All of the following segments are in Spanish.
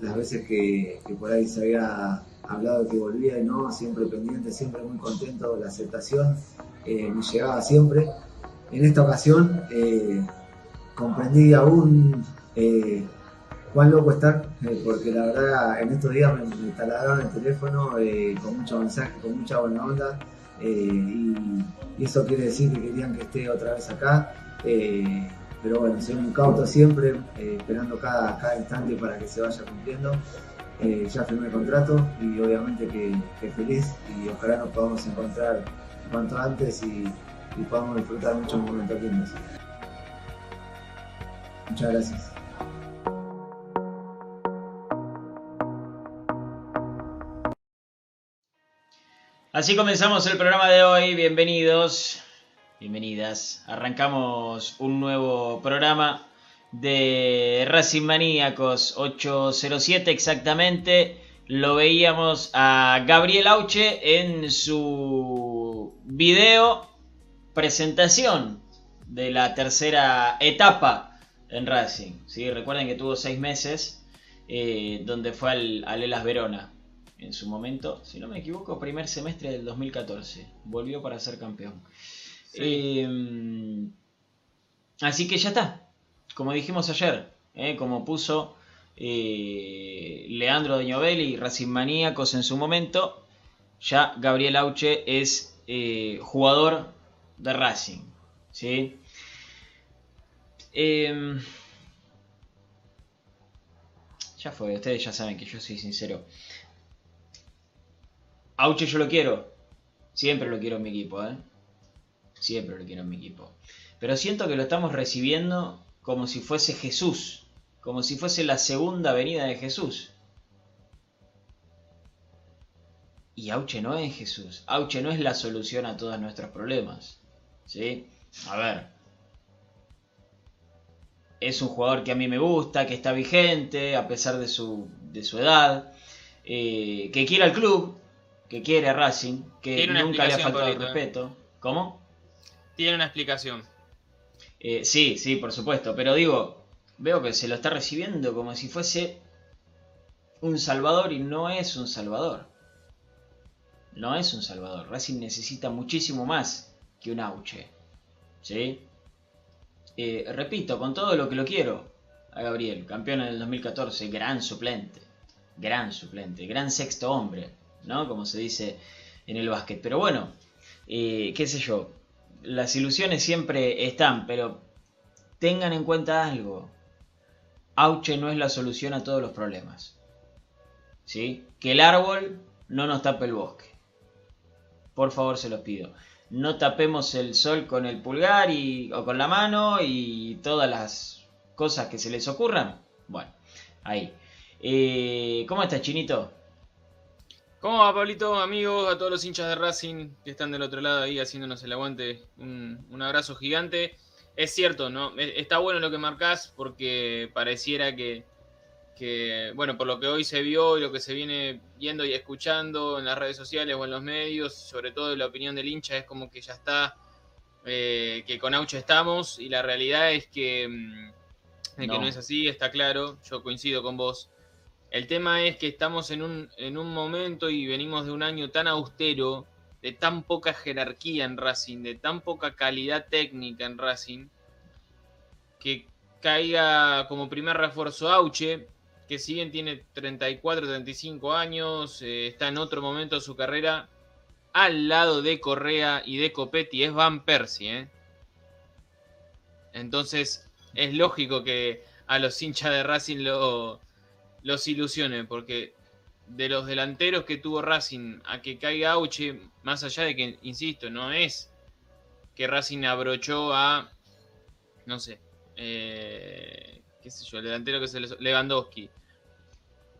las veces que, por ahí se había hablado que volvía y no, siempre pendiente, siempre muy contento. La aceptación eh, me llegaba siempre. En esta ocasión eh, comprendí aún eh, cuán loco estar, porque la verdad en estos días me, me taladraron el teléfono con mucho mensaje, con mucha buena onda. y eso quiere decir que querían que esté otra vez acá. Pero bueno, soy muy cauto siempre, eh, esperando cada, cada instante para que se vaya cumpliendo. Eh, ya firmé el contrato y obviamente que, feliz y ojalá nos podamos encontrar cuanto antes y, y podamos disfrutar muchos momentos lindos. Muchas gracias. Así comenzamos el programa de hoy. Bienvenidos, bienvenidas. Arrancamos un nuevo programa de Racing Maníacos 807 exactamente. Lo veíamos a Gabriel Auche en su video presentación de la tercera etapa en Racing. ¿sí? Recuerden que tuvo seis meses eh, donde fue al, al Elas Verona. en su momento, si no me equivoco, primer semestre del 2014. Volvió para ser campeón. Eh, así que ya está. Como dijimos ayer, eh, como puso eh, Leandro de y Racing Maníacos en su momento, ya Gabriel Auche es jugador de Racing. ¿sí? Em, ya fue, ustedes ya saben que yo soy sincero. Auche yo lo quiero. Siempre lo quiero en mi equipo, ¿eh? Siempre lo quiero en mi equipo. Pero siento que lo estamos recibiendo como si fuese Jesús. Como si fuese la segunda venida de Jesús. Y Auche no es Jesús. Auche no es la solución a todos nuestros problemas. ¿Sí? A ver. Es un jugador que a mí me gusta, que está vigente, a pesar de su, de su edad. Eh, que quiere al club, que quiere a Racing, que nunca le ha faltado el ¿eh? respeto. ¿Cómo? Tiene una explicación. Eh, sí, sí, por supuesto. Pero digo, veo que se lo está recibiendo como si fuese un salvador y no es un salvador no es un salvador. Racing necesita muchísimo más que un Auche. ¿Sí? Eh, repito, con todo lo que lo quiero a Gabriel, campeón en el 2014, gran suplente, gran suplente, gran sexto hombre, ¿no? Como se dice en el básquet. Pero bueno, eh, qué sé yo, las ilusiones siempre están, pero tengan en cuenta algo. Auche no es la solución a todos los problemas. ¿Sí? Que el árbol no nos tape el bosque. Por favor, se los pido. No tapemos el sol con el pulgar y, o con la mano y todas las cosas que se les ocurran. Bueno, ahí. Eh, ¿Cómo estás, Chinito? ¿Cómo va, Pablito? Amigos, a todos los hinchas de Racing que están del otro lado ahí haciéndonos el aguante. Un, un abrazo gigante. Es cierto, ¿no? E, está bueno lo que marcás porque pareciera que, que, bueno, por lo que hoy se vio y lo que se viene viendo y escuchando en las redes sociales o en los medios, sobre todo la opinión del hincha, es como que ya está, eh, que con Aucho estamos y la realidad es que, mm, que no es así, está claro, yo coincido con vos. El tema es que estamos en un, en un momento y venimos de un año tan austero, de tan poca jerarquía en Racing, de tan poca calidad técnica en Racing, que caiga como primer refuerzo Auche, que si bien tiene 34, 35 años, eh, está en otro momento de su carrera, al lado de Correa y de Copetti es Van Persie. ¿eh? Entonces es lógico que a los hinchas de Racing lo, los ilusione, porque de los delanteros que tuvo Racing a que caiga Auche, más allá de que, insisto, no es que Racing abrochó a, no sé, eh, qué sé yo, el delantero que se Lewandowski.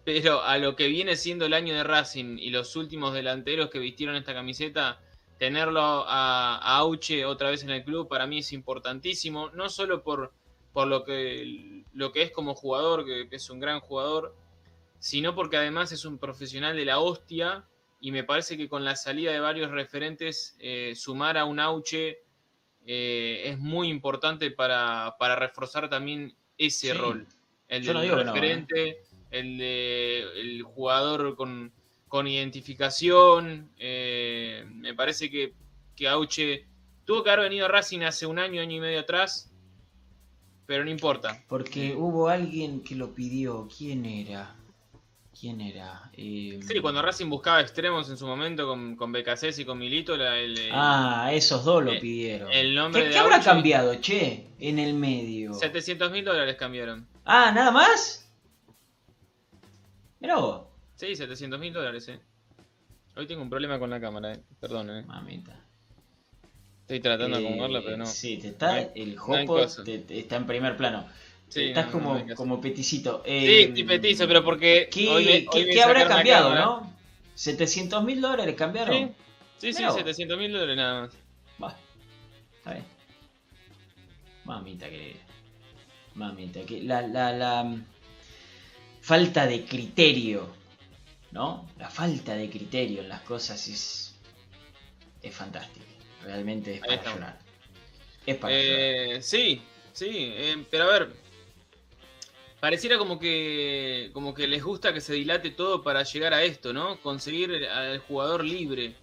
Pero a lo que viene siendo el año de Racing y los últimos delanteros que vistieron esta camiseta, tenerlo a, Auche otra vez en el club para mí es importantísimo, no solo por, por lo, que, lo que es como jugador, que, es un gran jugador, sino porque además es un profesional de la hostia y me parece que con la salida de varios referentes, eh, sumar a un Auche eh, es muy importante para, reforzar también ese rol. El del ¿eh? referente, el, de, el jugador con, identificación. Eh, me parece que, que Auche tuvo que haber venido a Racing hace un año, año y medio atrás, pero no importa. Porque hubo alguien que lo pidió. ¿Quién era? ¿Quién era? Eh... Sí, cuando Racing buscaba extremos en su momento con, con y con Milito. ah, esos dos lo pidieron. El nombre ¿Qué, habrá cambiado, che? En el medio. 700 mil dólares cambiaron. Ah, ¿nada más? Mira vos. Sí, 700 mil dólares, eh. Hoy tengo un problema con la cámara, eh. Perdón, eh. Mamita. Estoy tratando de acomodarla, pero no. Sí, te está, el jopo está en primer plano. Sí, Estás como, como peticito. sí, eh, estoy petizo, pero porque. ¿Qué, ¿qué, habrá cambiado, no? ¿700 mil dólares cambiaron? Sí, sí, 700 mil dólares nada más. Va. Está bien. Mamita que. Mamita que. La, la, la falta de criterio, ¿no? La falta de criterio en las cosas es, es fantástica. Realmente es para llorar. Es para eh, Sí, sí, eh, pero a ver, pareciera como que como que les gusta que se dilate todo para llegar a esto, ¿no? Conseguir al jugador libre.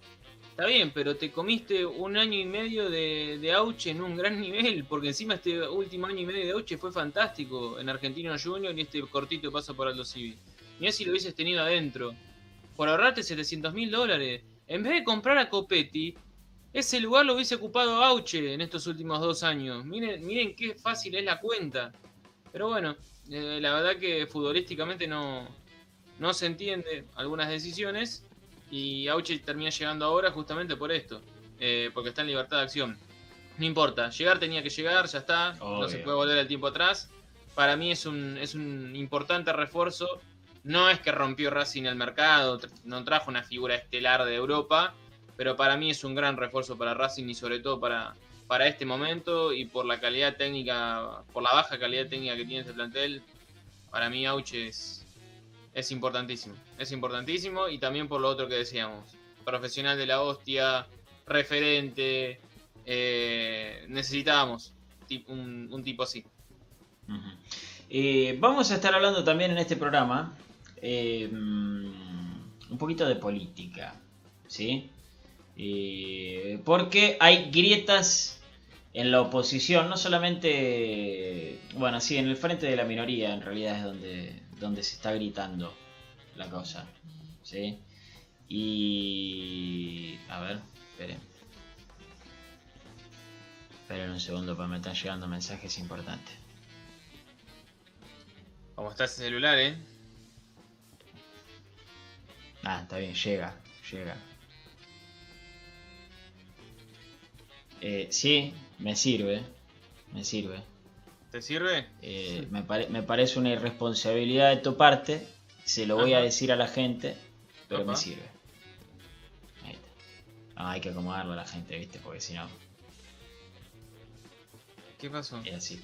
Está bien, pero te comiste un año y medio de, de Auche en un gran nivel, porque encima este último año y medio de Auche fue fantástico en Argentino Junior y este cortito paso por Aldo Civi. Mirá si lo hubieses tenido adentro. Por ahorrarte 700 mil dólares. En vez de comprar a Copetti, ese lugar lo hubiese ocupado Auche en estos últimos dos años. Miren, miren qué fácil es la cuenta. Pero bueno, eh, la verdad que futbolísticamente no, no se entiende algunas decisiones. Y Auche termina llegando ahora justamente por esto. eh, porque está en libertad de acción. No importa, llegar tenía que llegar, ya está. No se puede volver el tiempo atrás. Para mí es un, es un importante refuerzo. No es que rompió Racing el mercado, no trajo una figura estelar de Europa, pero para mí es un gran refuerzo para Racing y sobre todo para, para este momento y por la calidad técnica, por la baja calidad técnica que tiene este plantel, para mí Auche es, es importantísimo. Es importantísimo y también por lo otro que decíamos. Profesional de la hostia, referente, eh, necesitábamos un, un tipo así. Eh, vamos a estar hablando también en este programa eh, un poquito de política, ¿sí? Eh, porque hay grietas en la oposición, no solamente, bueno, sí, en el frente de la minoría en realidad es donde, donde se está gritando la cosa, ¿sí? Y... A ver, esperen. Esperen un segundo, porque me están llegando mensajes importantes. Como está ese celular, ¿eh? Ah, está bien, llega, llega. Eh, sí, me sirve, me sirve. ¿Te sirve? Eh, me, pare- me parece una irresponsabilidad de tu parte, se lo voy a decir a la gente, pero me sirve. Ahí está. No, hay que acomodarlo a la gente, ¿viste? Porque si no, ¿Qué pasó? es así.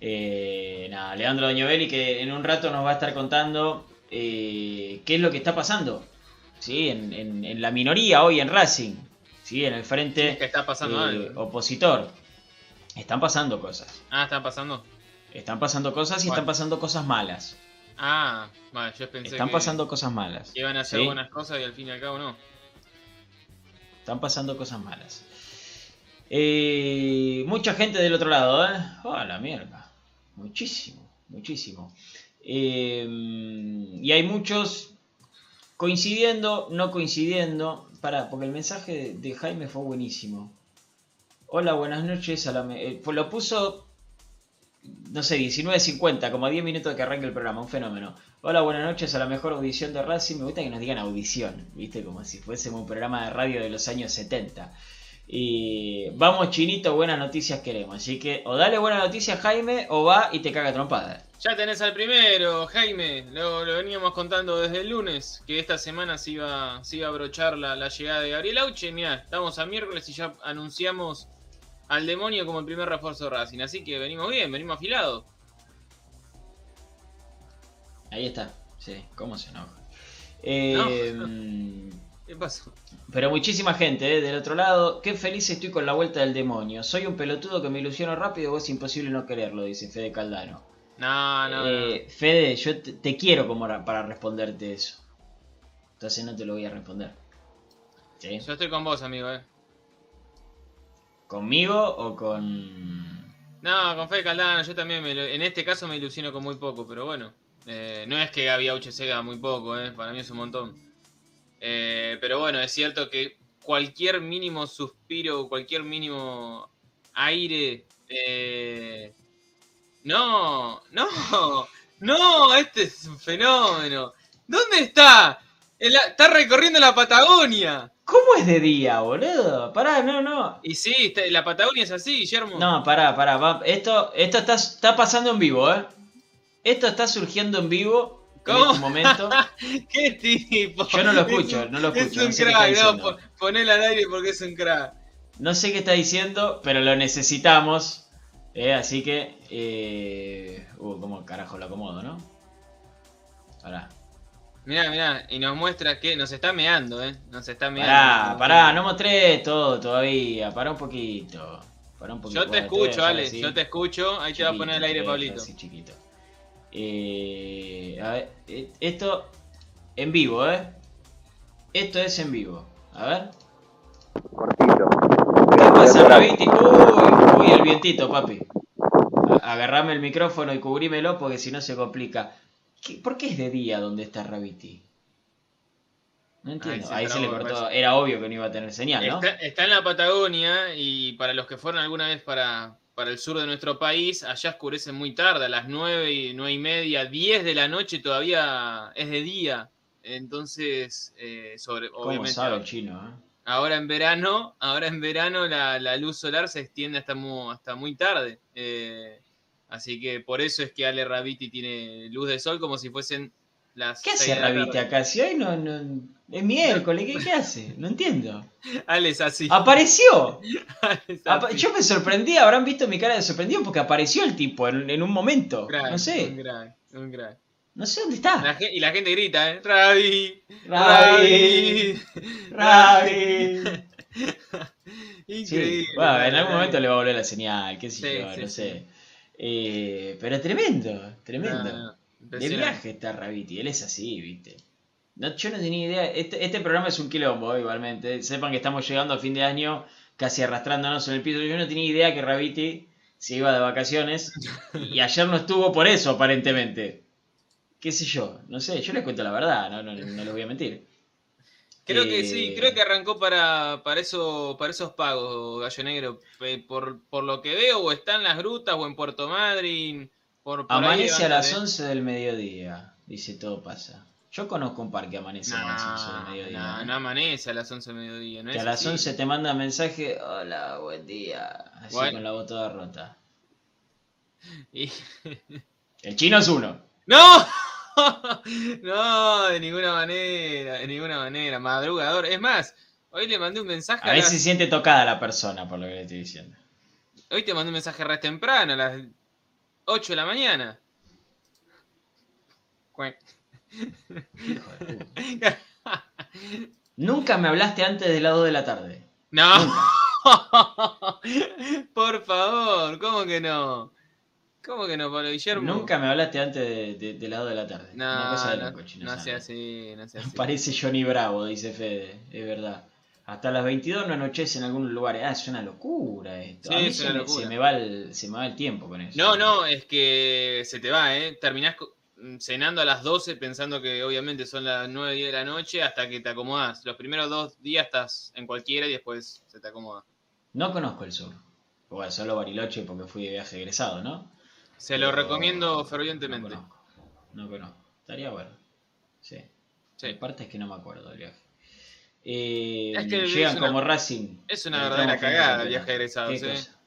Eh, nada, Leandro Doñovelli que en un rato nos va a estar contando eh, qué es lo que está pasando ¿sí? en, en- en la minoría hoy en Racing, ¿sí? en el frente Es que está pasando eh, algo. opositor. Están pasando cosas. Ah, está pasando. Están pasando cosas y están pasando cosas malas. Ah, vale, yo pensé Están que, pasando cosas malas. iban a hacer ¿sí? buenas cosas y al fin y al cabo no. Están pasando cosas malas. Eh, mucha gente del otro lado, ¿eh? Oh, la mierda. Muchísimo, muchísimo. Eh, y hay muchos coincidiendo, no coincidiendo. Porque el mensaje de, Jaime fue buenísimo. Hola, buenas noches. A la eh, lo puso, no sé, 19.50, como a 10 minutos de que arranque el programa. Un fenómeno. Hola, buenas noches a la mejor audición de Racing. Me gusta que nos digan audición, ¿viste? Como si fuésemos un programa de radio de los años 70. Y vamos, Chinito, buenas noticias queremos. Así que o dale buenas noticias, Jaime, o va y te caga trompada. Ya tenés al primero, Jaime. Lo, lo veníamos contando desde el lunes, que esta semana se iba, se iba a abrochar la, la llegada de Gabriel Auche. Mirá, estamos a miércoles y ya anunciamos al demonio como el primer refuerzo de Racing. Así que venimos bien, venimos afilados. Ahí está, sí, cómo se enoja. Eh, ¿Qué pasó? Pero muchísima gente, ¿eh? del otro lado. Qué feliz estoy con la vuelta del demonio. Soy un pelotudo que me ilusiono rápido, es imposible no quererlo, dice Fede Caldano. No, no, no. Eh, Fede, yo te, te quiero como ra- para responderte eso. Entonces no te lo voy a responder. ¿Sí? Yo estoy con vos, amigo, eh. ¿Conmigo o con.? No, con Fede Caldano, yo también me, en este caso me ilusiono con muy poco, pero bueno. Eh, no es que Gaby Auche sea muy poco, eh, para mí es un montón. Eh, pero bueno, es cierto que cualquier mínimo suspiro, cualquier mínimo aire... eh, no, no, no, este es un fenómeno. ¿Dónde está? Está recorriendo la Patagonia. ¿Cómo es de día, boludo? Pará, no, no. Y sí, la Patagonia es así, Guillermo. No, pará, pará. va- Esto, esto está, está pasando en vivo, ¿eh? Esto está surgiendo en vivo en ¿Cómo? este momento. ¿Qué tipo? Yo no lo Es escucho, no lo escucho. Es un crack, no, po- ponelo al aire porque es un crack. No sé qué está diciendo, pero lo necesitamos. eh, así que. Eh... Uh, ¿cómo carajo lo acomodo, no? Pará. Mirá, mirá, y nos muestra que nos está meando, ¿eh? Nos está meando. Pará, pará, no mostré todo todavía. Pará un poquito. Pará un poquito. Yo te escucho, Ale, así. yo te escucho. Ahí te va a poner al Chiquito, aire, Pablito. así, chiquito. Eh, a ver, eh, esto en vivo, ¿eh? Esto es en vivo. A ver. Cortito. ¿Qué pasa, Raviti? Uy, uy, el vientito, papi. Agarrame el micrófono y cubrímelo porque si no se complica. ¿Qué- ¿Por qué es de día donde está Raviti? No entiendo. se Ahí se, le cortó. Era obvio que no iba a tener señal, ¿no? Está, está en la Patagonia y para los que fueron alguna vez para, para el sur de nuestro país, allá oscurece muy tarde, a las 9 y 9 y media, 10 de la noche todavía es de día. Entonces, eh, sobre, ¿Cómo obviamente, sabe el chino, eh? ahora en verano, ahora en verano la, la luz solar se extiende hasta muy, hasta muy tarde. Eh, así que por eso es que Ale Raviti tiene luz de sol como si fuesen las ¿Qué hace tarde. acá? Si hoy no, no- es miércoles, ¿qué, qué hace? No entiendo. Ale es así. ¡Apareció! Apa- así. Yo me sorprendí, habrán visto mi cara de sorprendido porque apareció el tipo en, en un momento. No Un sé, un crack. no sé dónde está. y la gente grita, ¿eh? Ravi, Ravi, Ravi. Increíble. Sí, bueno, en algún momento le va a volver la señal, qué sé Sí, yo, sí, no sé. Eh, pero tremendo, tremendo. No, no, de viaje está Raviti, él es así, viste. No, yo no tenía idea. Este, este programa es un quilombo, igualmente. Sepan que estamos llegando a fin de año, casi arrastrándonos en el piso. Yo no tenía idea que Raviti se iba de vacaciones. Y ayer no estuvo por eso, aparentemente. ¿Qué sé yo? No sé, yo les cuento la verdad, no, no, no les voy a mentir. Creo Eh, que sí, creo que arrancó para, para, eso, para esos pagos, Gallo Negro. Pe- Por, por lo que veo, o está en las grutas o en Puerto Madryn. Por, por ahí Amanece a las levántate. 11 del mediodía, dice todo pasa. Yo conozco un par que amanece a las 11 del mediodía. no, ¿eh? no amanece a las 11 del mediodía. No que a las así. 11 te manda mensaje, hola, buen día, así con la voz toda rota. Y- El chino es uno. ¡No! No, de ninguna manera, de ninguna manera. Madrugador. Es más, hoy le mandé un mensaje A a veces se siente tocada la persona, por lo que le estoy diciendo. Hoy te mandé un mensaje re temprano, a las 8 de la mañana. Nunca me hablaste antes de las 2 de la tarde. No. Por favor, ¿cómo que no? ¿Cómo que no, Pablo Guillermo? Nunca me hablaste antes de, de, de las 2 de la tarde. Una No, cosa de no, loco, no sea así, no sea así. Parece Johnny Bravo, dice Fede, es verdad. Hasta las 22 no anochece en algunos lugares. Ah, es una locura esto. Sí, A mí es se, una me, locura. se me va el, se me va el tiempo con eso. No, no, es que se te va, ¿eh? Terminás co- cenando a las 12 pensando que obviamente son las 9, 10 de la noche hasta que te acomodás. Los primeros dos días estás en cualquiera y después se te acomoda. No conozco el sur. Bueno, solo Bariloche porque fui de viaje egresado, ¿no? Se lo Pero recomiendo No fervientemente. conozco. No conozco. Estaría bueno. Sí. Sí. Hay partes que no me acuerdo del viaje. Eh, Es que llegan una- como Racing. es una Entramos verdadera cagada el viaje de egresados, ¿Qué ¿eh? cosa?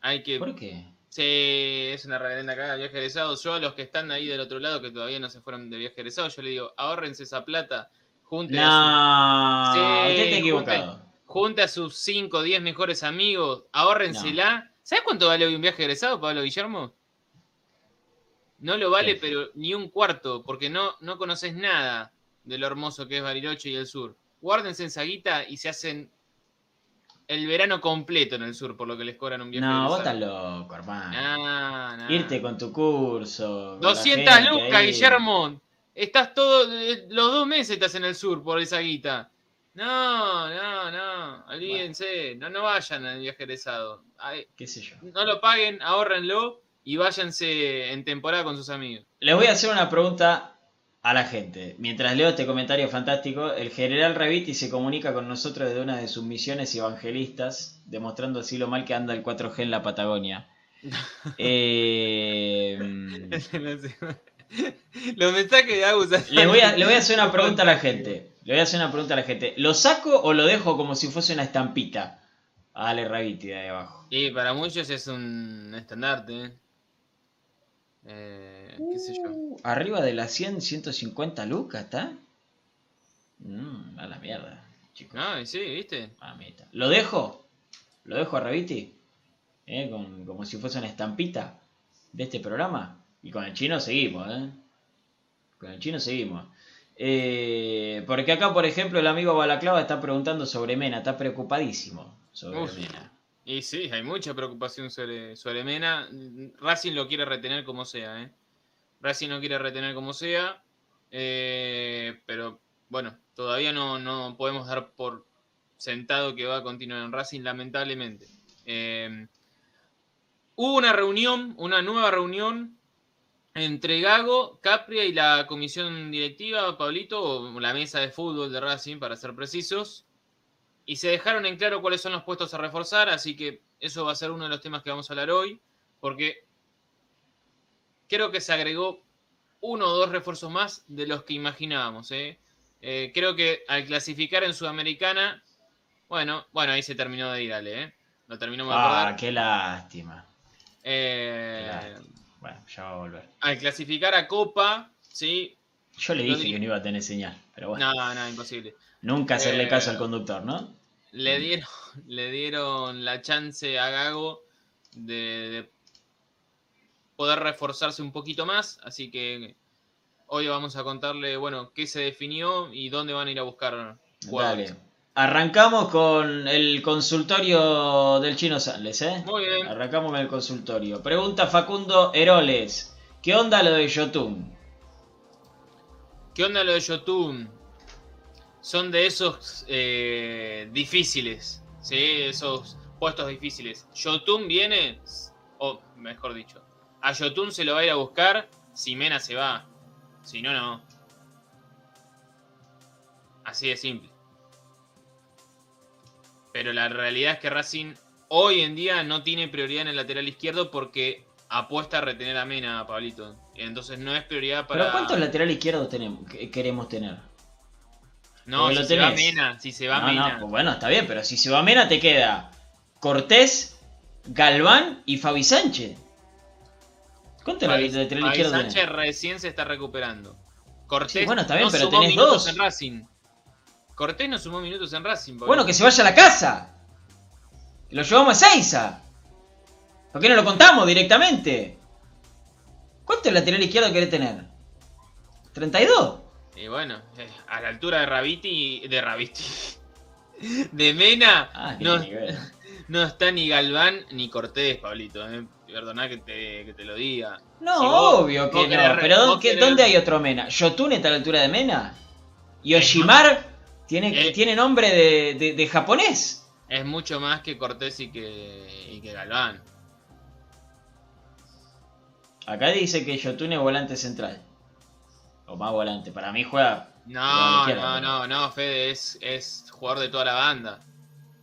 Hay que... ¿Por qué? Sí, es una reverenda cagada el viaje egresado. Yo a los que están ahí del otro lado que todavía no se fueron de viaje egresado, yo le digo, ahórrense esa plata, junten No, Sí, usted está junte- equivocado. junte a sus 5 o 10 mejores amigos, ahórrensela. ¿Sabes cuánto vale hoy un viaje egresado, Pablo Guillermo? No lo vale, pero ni un cuarto, porque no, no conoces nada de lo hermoso que es Bariloche y el sur. Guárdense en Saguita y se hacen el verano completo en el sur, por lo que les cobran un viaje No, vos estás loco, hermano. Nah. Irte con tu curso. con la 200 gente lucas. Guillermo. Estás todo, eh, los dos meses estás en el sur por esa guita. No, no, no, olvídense, no, no vayan al viaje egresado. ¿Qué sé yo? No lo paguen, ahórrenlo y váyanse en temporada con sus amigos. Les voy a hacer una pregunta a la gente. Mientras leo este comentario fantástico, el general Reviti se comunica con nosotros desde una de sus misiones evangelistas, demostrando así lo mal que anda el 4G en la Patagonia. Eh, Los mensajes de Agus. le, voy a, le voy a hacer una pregunta a la gente. Le voy a hacer una pregunta a la gente. ¿Lo saco o lo dejo como si fuese una estampita? A Ale Reviti de ahí abajo. Y para muchos es un estandarte. ¿eh? Eh, ¿Qué sé yo? Uh, Arriba de las 100, 150 lucas, ¿está? Mmm, a la mierda, chicos. No, y sí, ¿viste? Mamita. ¿Lo dejo? ¿Lo dejo a Reviti? ¿Eh? Con- como si fuese una estampita de este programa. Y con el chino seguimos, ¿eh? Con el chino seguimos. Eh, porque acá, por ejemplo, el amigo Balaclava está preguntando sobre Mena. Está preocupadísimo sobre Uf. Mena. Y sí, hay mucha preocupación sobre, sobre Mena. Racing lo quiere retener como sea, ¿eh? Racing no quiere retener como sea. eh, pero bueno, todavía no, no podemos dar por sentado que va a continuar en Racing, lamentablemente. Eh, hubo una reunión, una nueva reunión entre Gago, Capria y la comisión directiva, Pablito, o la mesa de fútbol de Racing, para ser precisos. Y se dejaron en claro cuáles son los puestos a reforzar, así que eso va a ser uno de los temas que vamos a hablar hoy, porque creo que se agregó uno o dos refuerzos más de los que imaginábamos. ¿eh? Eh, creo que al clasificar en Sudamericana, bueno, bueno, ahí se terminó de ir, Ale, ¿eh? Lo terminamos de Ah, acordar. qué lástima. Eh. Bueno, ya va a volver. al clasificar a Copa, ¿sí? Yo le dije di- que no iba a tener señal, pero bueno. No, no, imposible. Nunca hacerle Eh, caso al conductor, ¿no? Le dieron, le dieron la chance a Gago de, de poder reforzarse un poquito más, así que hoy vamos a contarle, bueno, qué se definió y dónde van a ir a buscar jugadores. Dale. Arrancamos con el consultorio del Chino Sales, ¿eh? Muy bien. Arrancamos con el consultorio. Pregunta Facundo Heroles. ¿Qué onda lo de Yotun? ¿Qué onda lo de Yotun? Son de esos eh, difíciles, ¿sí? Esos puestos difíciles. Yotun viene, o mejor dicho, a Yotun se lo va a ir a buscar si Mena se va. Si no, no. Así de simple. Pero la realidad es que Racing hoy en día no tiene prioridad en el lateral izquierdo porque apuesta a retener a Mena, Pablito. Entonces no es prioridad para. ¿Pero cuántos laterales izquierdos tenemos, que- queremos tener? No, Porque si lo se va. Mena, si se va No, Mena. no, pues bueno, está bien, pero si se va Mena te queda Cortés, Galván y Fabi Sánchez. ¿Cuántos Fabi- laterales Fabi izquierdos Sánchez tenés? recién se está recuperando. Cortés Sí, bueno, está bien, no pero sumó tenés minutos dos. en Racing. Cortés no sumó minutos en Racing. Bueno, que se vaya a la casa. Que Lo llevamos a Seiza. ¿Por qué no lo contamos directamente? ¿Cuántos laterales izquierdos querés tener? ¿32? Y bueno, eh, a la altura de Rabiti, de Rabiti, de Mena, Ah, no, no está ni Galván ni Cortés, Pablito. Eh. Perdoná que te, que te lo diga. No, Si vos- obvio que no. querés Pero ¿dónde, querés- ¿dónde hay otro Mena? ¿Yotun está a la altura de Mena? ¿Y Oshimar tiene, Eh. tiene nombre de, de- de japonés? Es mucho más que Cortés y que, y que Galván. Acá dice que Yotun es volante central. O más volante. Para mí juega. No, no, no, no, Fede es, es jugador de toda la banda.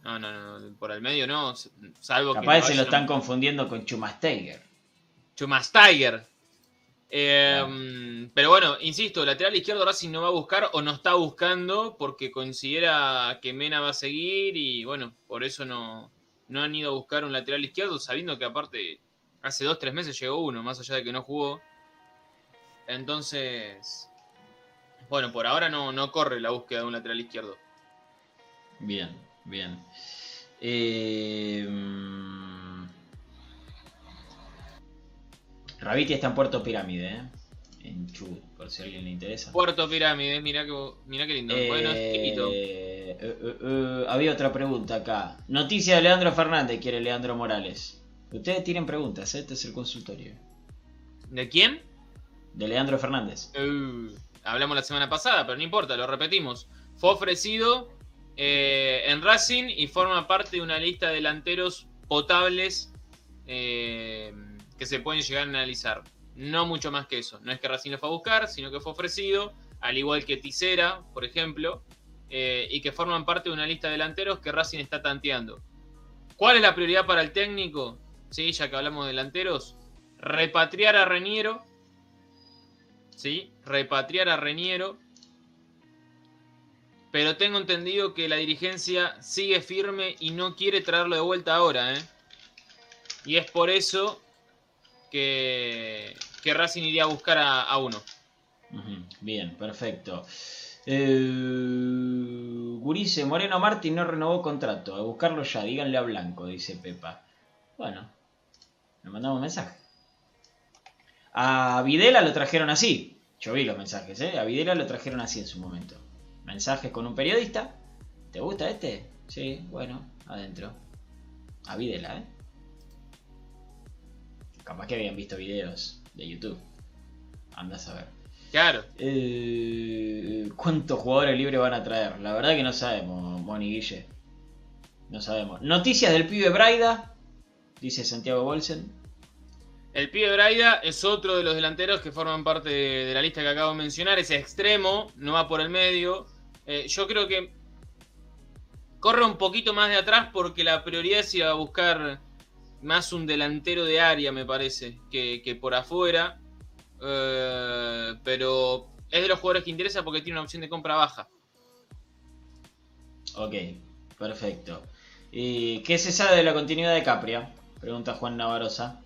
No, no, no, por el medio no, salvo que. Capaz se lo están confundiendo con Chumasteiger. Chumastiger. Eh, Pero bueno, insisto, lateral izquierdo Racing no va a buscar o no está buscando porque considera que Mena va a seguir y bueno, por eso no, no han ido a buscar un lateral izquierdo, sabiendo que aparte hace dos, tres meses llegó uno, más allá de que no jugó. Entonces, bueno, por ahora no, no corre la búsqueda de un lateral izquierdo. Bien, bien. Eh, mm, Raviti está en Puerto Pirámide, ¿eh? En Chubut, por si a alguien le interesa. Puerto Pirámide, mirá que, mirá qué lindo. bueno, es chiquito. Eh, eh, eh, eh, había otra pregunta acá. Noticia de Leandro Fernández, quiere Leandro Morales. Ustedes tienen preguntas, ¿eh? este es el consultorio. ¿De quién? De Leandro Fernández. Uh, hablamos la semana pasada, pero no importa, lo repetimos. Fue ofrecido eh, en Racing y forma parte de una lista de delanteros potables eh, que se pueden llegar a analizar. No mucho más que eso. No es que Racing lo fue a buscar, sino que fue ofrecido, al igual que Tisera, por ejemplo, eh, y que forman parte de una lista de delanteros que Racing está tanteando. ¿Cuál es la prioridad para el técnico? Sí, ya que hablamos de delanteros. Repatriar a Reniero. ¿sí? Repatriar a Reñero. Pero tengo entendido que la dirigencia sigue firme y no quiere traerlo de vuelta ahora, ¿eh? Y es por eso que, que Racing iría a buscar a, a uno. Bien, perfecto. Eh, Gurice, Moreno Martín no renovó contrato. A buscarlo ya, díganle a Blanco, dice Pepa. Bueno, le mandamos mensaje. A Videla lo trajeron así. Yo vi los mensajes, ¿eh? A Videla lo trajeron así en su momento. Mensajes con un periodista. ¿Te gusta este? Sí, bueno, adentro. A Videla, ¿eh? Capaz que habían visto videos de YouTube. Andás a ver. Claro. Eh, ¿Cuántos jugadores libres van a traer? La verdad que no sabemos, Moni Guille. No sabemos. Noticias del pibe Braida, dice Santiago Bolsen. El pibe Braida es otro de los delanteros que forman parte de la lista que acabo de mencionar. Es extremo, no va por el medio. Eh, yo creo que corre un poquito más de atrás porque la prioridad es ir a buscar más un delantero de área, me parece, que, que por afuera. Eh, pero es de los jugadores que interesa porque tiene una opción de compra baja. Ok, perfecto. ¿Y qué se sabe de la continuidad de Capria? Pregunta Juan Navarroza.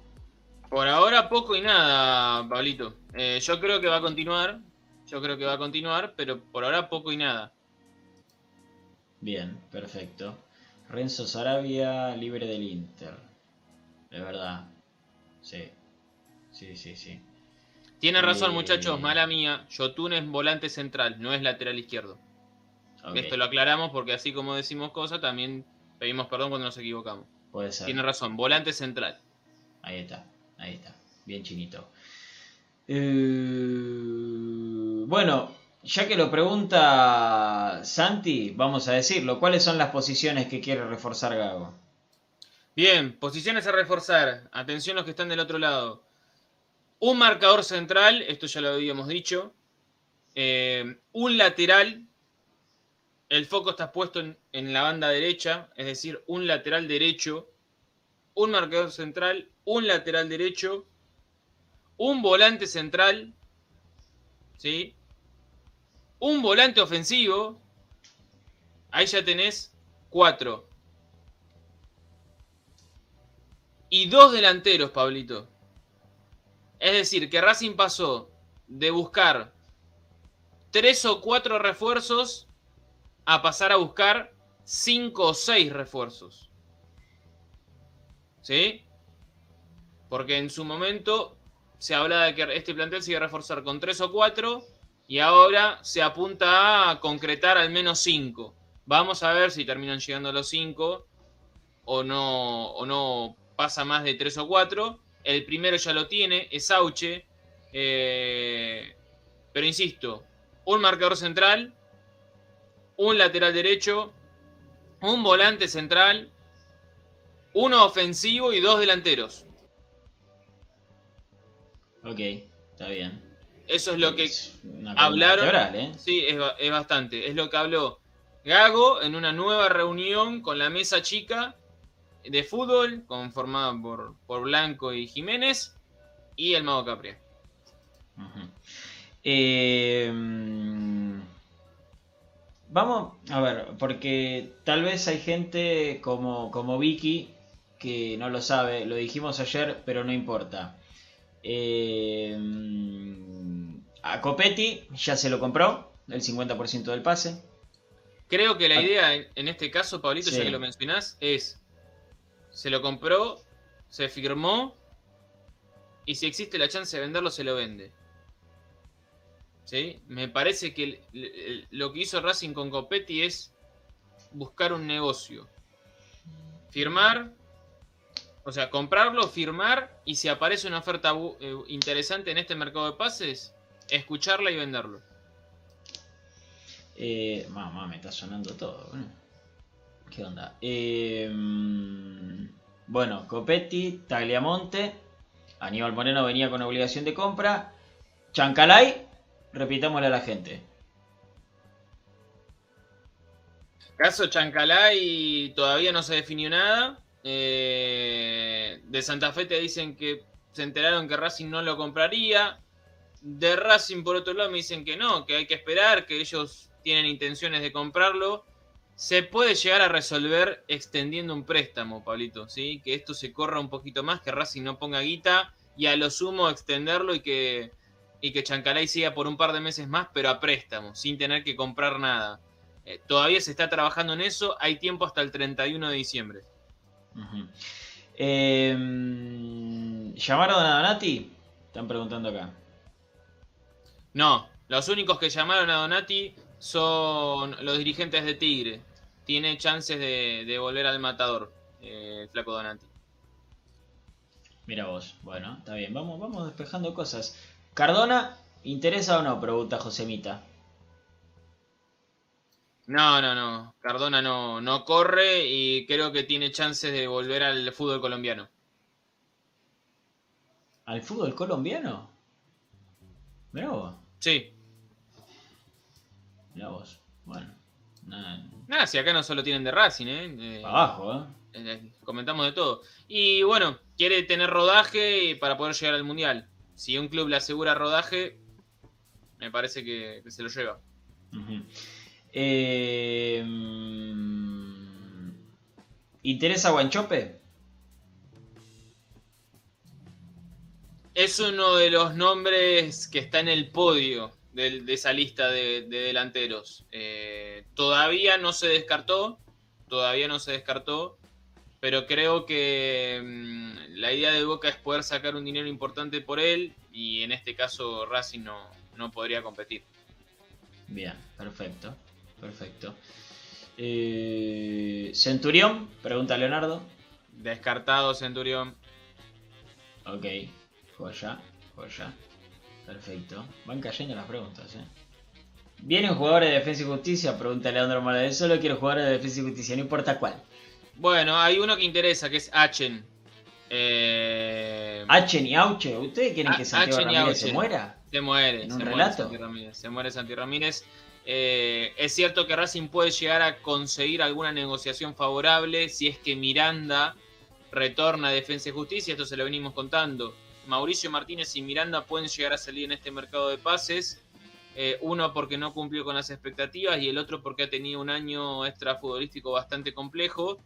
Por ahora poco y nada, Pablito. Eh, yo creo que va a continuar. Yo creo que va a continuar, pero por ahora poco y nada. Bien, perfecto. Renzo Sarabia, libre del Inter. De verdad. Sí. Sí, sí, sí. Tiene razón, Eh, muchachos, mala mía. Yotun es volante central, no es lateral izquierdo. Esto lo aclaramos porque así como decimos cosas, también pedimos perdón cuando nos equivocamos. Puede ser. Tiene razón, volante central. Ahí está, ahí está. Bien chinito. Eh, bueno, ya que lo pregunta Santi, vamos a decirlo. ¿Cuáles son las posiciones que quiere reforzar Gago? Bien, posiciones a reforzar. Atención los que están del otro lado. Un marcador central, esto ya lo habíamos dicho. Eh, un lateral. El foco está puesto en, en la banda derecha, es decir, un lateral derecho. Un marcador central, un lateral derecho. Un volante central. ¿Sí? Un volante ofensivo. Ahí ya tenés cuatro. y dos delanteros, Pablito. Es decir, que Racing pasó de buscar tres o cuatro refuerzos a pasar a buscar cinco o seis refuerzos. ¿Sí? Porque en su momento se hablaba de que este plantel se iba a reforzar con tres o cuatro y ahora se apunta a concretar al menos cinco. Vamos a ver si terminan llegando a los cinco o no, o no pasa más de 3 o 4. El primero ya lo tiene, es Auche. Eh, pero insisto, un marcador central, un lateral derecho, un volante central, uno ofensivo y dos delanteros. Ok, está bien. Eso es lo que Es hablaron. ¿eh? Sí, es, es bastante. Es lo que habló Gago en una nueva reunión con la mesa chica de fútbol, conformada por, por Blanco y Jiménez, y el Mago Capria. Eh, vamos a ver, porque tal vez hay gente como, como Vicky que no lo sabe, lo dijimos ayer, pero no importa. Eh, a Copetti ya se lo compró, el 50% del pase. Creo que la idea en, en este caso, Pablito, Sí. ya que lo mencionás, es se lo compró, se firmó, y si existe la chance de venderlo, se lo vende. ¿Sí? Me parece que el- el- lo que hizo Racing con Copetti es buscar un negocio. Firmar, o sea, comprarlo, firmar, y si aparece una oferta eh, interesante en este mercado de pases, escucharla y venderlo. Eh, mamá, me está sonando todo. boludo. ¿Qué onda? Eh, mm, bueno, Copetti, Tagliamonte, Aníbal Moreno venía con obligación de compra. Chancalay, repitámosle a la gente. Caso Chancalay todavía no se definió nada. Eh, de Santa Fe te dicen que se enteraron que Racing no lo compraría. De Racing, por otro lado, me dicen que no, que hay que esperar, que ellos tienen intenciones de comprarlo. Se puede llegar a resolver extendiendo un préstamo, Pablito, ¿sí? Que esto se corra un poquito más, que Racing no ponga guita y a lo sumo extenderlo y que, y que Chancalay siga por un par de meses más, pero a préstamo, sin tener que comprar nada. Eh, todavía se está trabajando en eso, hay tiempo hasta el 31 de diciembre. Eh, mm, ¿Llamaron a Donati? Están preguntando acá. No, los únicos que llamaron a Donati son los dirigentes de Tigre. Tiene chances de, de volver al matador, eh, el flaco Donati. Mira vos, bueno, está bien, vamos, vamos despejando cosas. Cardona, ¿Interesa o no? Pregunta Josemita. No, no, no. Cardona no, no corre y creo que tiene chances de volver al fútbol colombiano. ¿Al fútbol colombiano? Mirá vos, Sí. mirá vos. Bueno, nada, Nada, si acá no solo tienen de Racing, ¿eh? Eh, abajo, ¿eh? eh, comentamos de todo. Y bueno, quiere tener rodaje para poder llegar al Mundial. Si un club le asegura rodaje, me parece que, que se lo lleva. Eh, ¿Interesa Guanchope? Es uno de los nombres que está en el podio de, esa lista de, de delanteros. Eh, todavía no se descartó, todavía no se descartó, pero creo que mm, la idea de Boca es poder sacar un dinero importante por él y en este caso Racing no, no podría competir. Bien, perfecto, perfecto. Eh, ¿Centurión? Pregunta Leonardo. Descartado Centurión. Ok, joya, joya. Perfecto. Van cayendo las preguntas, ¿eh? ¿Vienen jugadores de Defensa y Justicia? Pregunta Leandro Morales. Solo quiero jugadores de Defensa y Justicia, no importa cuál. Bueno, hay uno que interesa, que es Achen. Eh, Achen y Auche, ¿ustedes quieren que Santiago Ramírez se muera? Se muere, ¿En un se muere relato? Santi Ramírez. Se muere Santi Ramírez. Eh, es cierto que Racing puede llegar a conseguir alguna negociación favorable si es que Miranda retorna a Defensa y Justicia. Esto se lo venimos contando. Mauricio Martínez y Miranda pueden llegar a salir en este mercado de pases. Eh, uno porque no cumplió con las expectativas y el otro porque ha tenido un año extra futbolístico bastante complejo.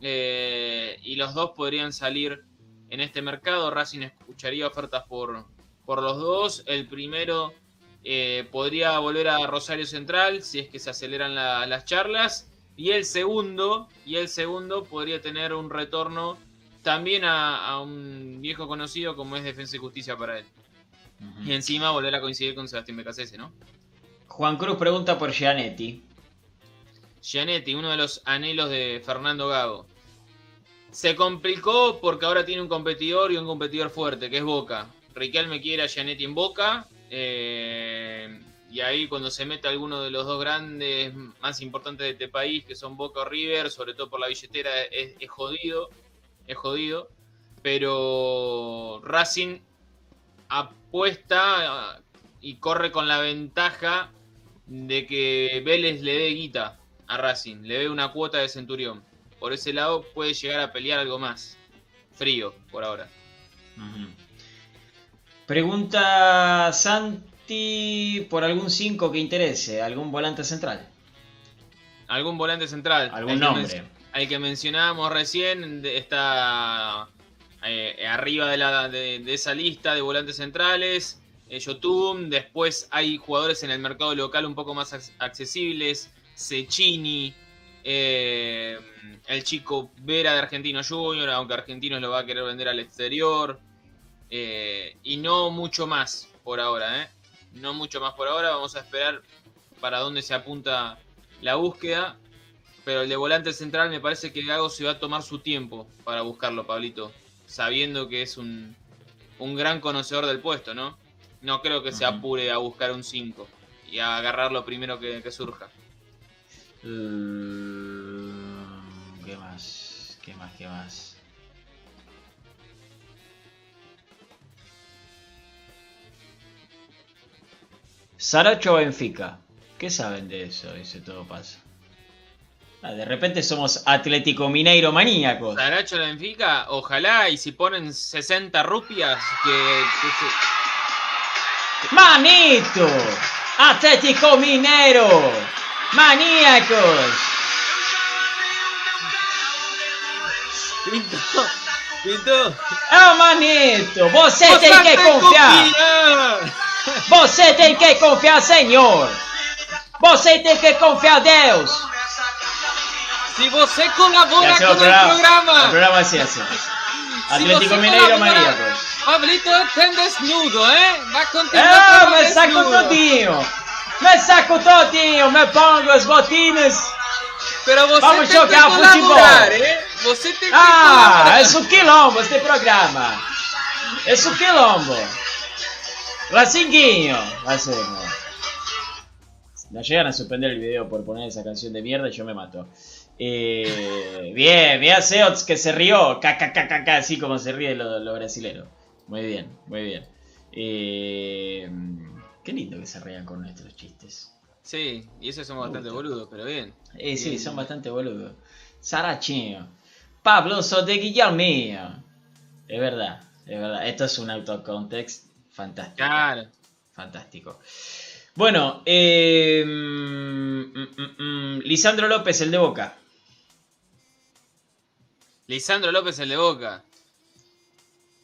Eh, y los dos podrían salir en este mercado. Racing escucharía ofertas por, por los dos. El primero eh, podría volver a Rosario Central si es que se aceleran la- las charlas. Y el segundo, y el segundo podría tener un retorno también a, a un viejo conocido como es Defensa y Justicia para él. Y encima volver a coincidir con Sebastián Becasese, ¿no? Juan Cruz pregunta por Gianetti. Gianetti, uno de los anhelos de Fernando Gago. Se complicó porque ahora tiene un competidor y un competidor fuerte, que es Boca. Riquelme quiere a Gianetti en Boca. eh, y ahí cuando se mete alguno de los dos grandes más importantes de este país, que son Boca o River, sobre todo por la billetera, es, jodido. Es jodido. Pero Racing apuesta y corre con la ventaja de que Vélez le dé guita a Racing, le dé una cuota de centurión. Por ese lado puede llegar a pelear algo más. Frío, por ahora. Pregunta Por algún 5 que interese, algún volante central, ¿Algún volante central? algún El que nombre. men- El que mencionábamos recién está eh, arriba de, la, de, de esa lista de volantes centrales. Eh, Yotun, después hay jugadores en el mercado local un poco más ac- accesibles. Cecchini, eh, el chico Vera de Argentino Junior, aunque Argentinos lo va a querer vender al exterior. Eh, y no mucho más por ahora, ¿eh? No mucho más por ahora. Vamos a esperar para dónde se apunta la búsqueda. Pero el de volante central me parece que Gago se va a tomar su tiempo para buscarlo, Pablito. Sabiendo que es un, un gran conocedor del puesto, ¿no? No creo que se apure a buscar un 5 y a agarrar lo primero que, que surja. Eh, ¿Qué más? ¿Qué más? ¿Qué más? Saracho Benfica. ¿Qué saben de eso? Dice todo pasa. Ah, de repente somos Atlético Mineiro maníacos. Saracho Benfica, ojalá, y si ponen 60 rupias, que, que se- ¡Manito! ¡Atlético Mineiro! ¡Maníacos! Pinto, Pinto. ¡Ah, manito! Você tem que confiar. Você tem que confiar, Senhor! Você tem que confiar, Deus! Si você colabora Ese con es el programa, El programa así hacemos. si Atlético Mineiro Maníacos. Pablito tem desnudo, ¿eh? Va a continuar Ah, me saco todinho! Me saco todinho! Me pongo as botinas! Vamos jogar futebol. ¿eh? Você tem que Ah, é o quilombo este programa! É o quilombo! Racinguinho. Hacemos. Nos llegan a suspender el video por poner esa canción de mierda y yo me mato. Eh, bien, mira Seots que se rió. Caca, así como se ríe lo, lo brasilero. Muy bien, muy bien. Eh, qué lindo que se rían con nuestros chistes. Sí, y eso somos bastante boludos, pero bien. Eh, sí, son bastante boludos. Sarachinho. Pablo Soteguillamía. Es verdad, es verdad. Esto es un autocontext fantástico. Claro. Fantástico. Bueno, eh, mm, mm, mm, Lisandro López, el de Boca. Lisandro López, el de Boca.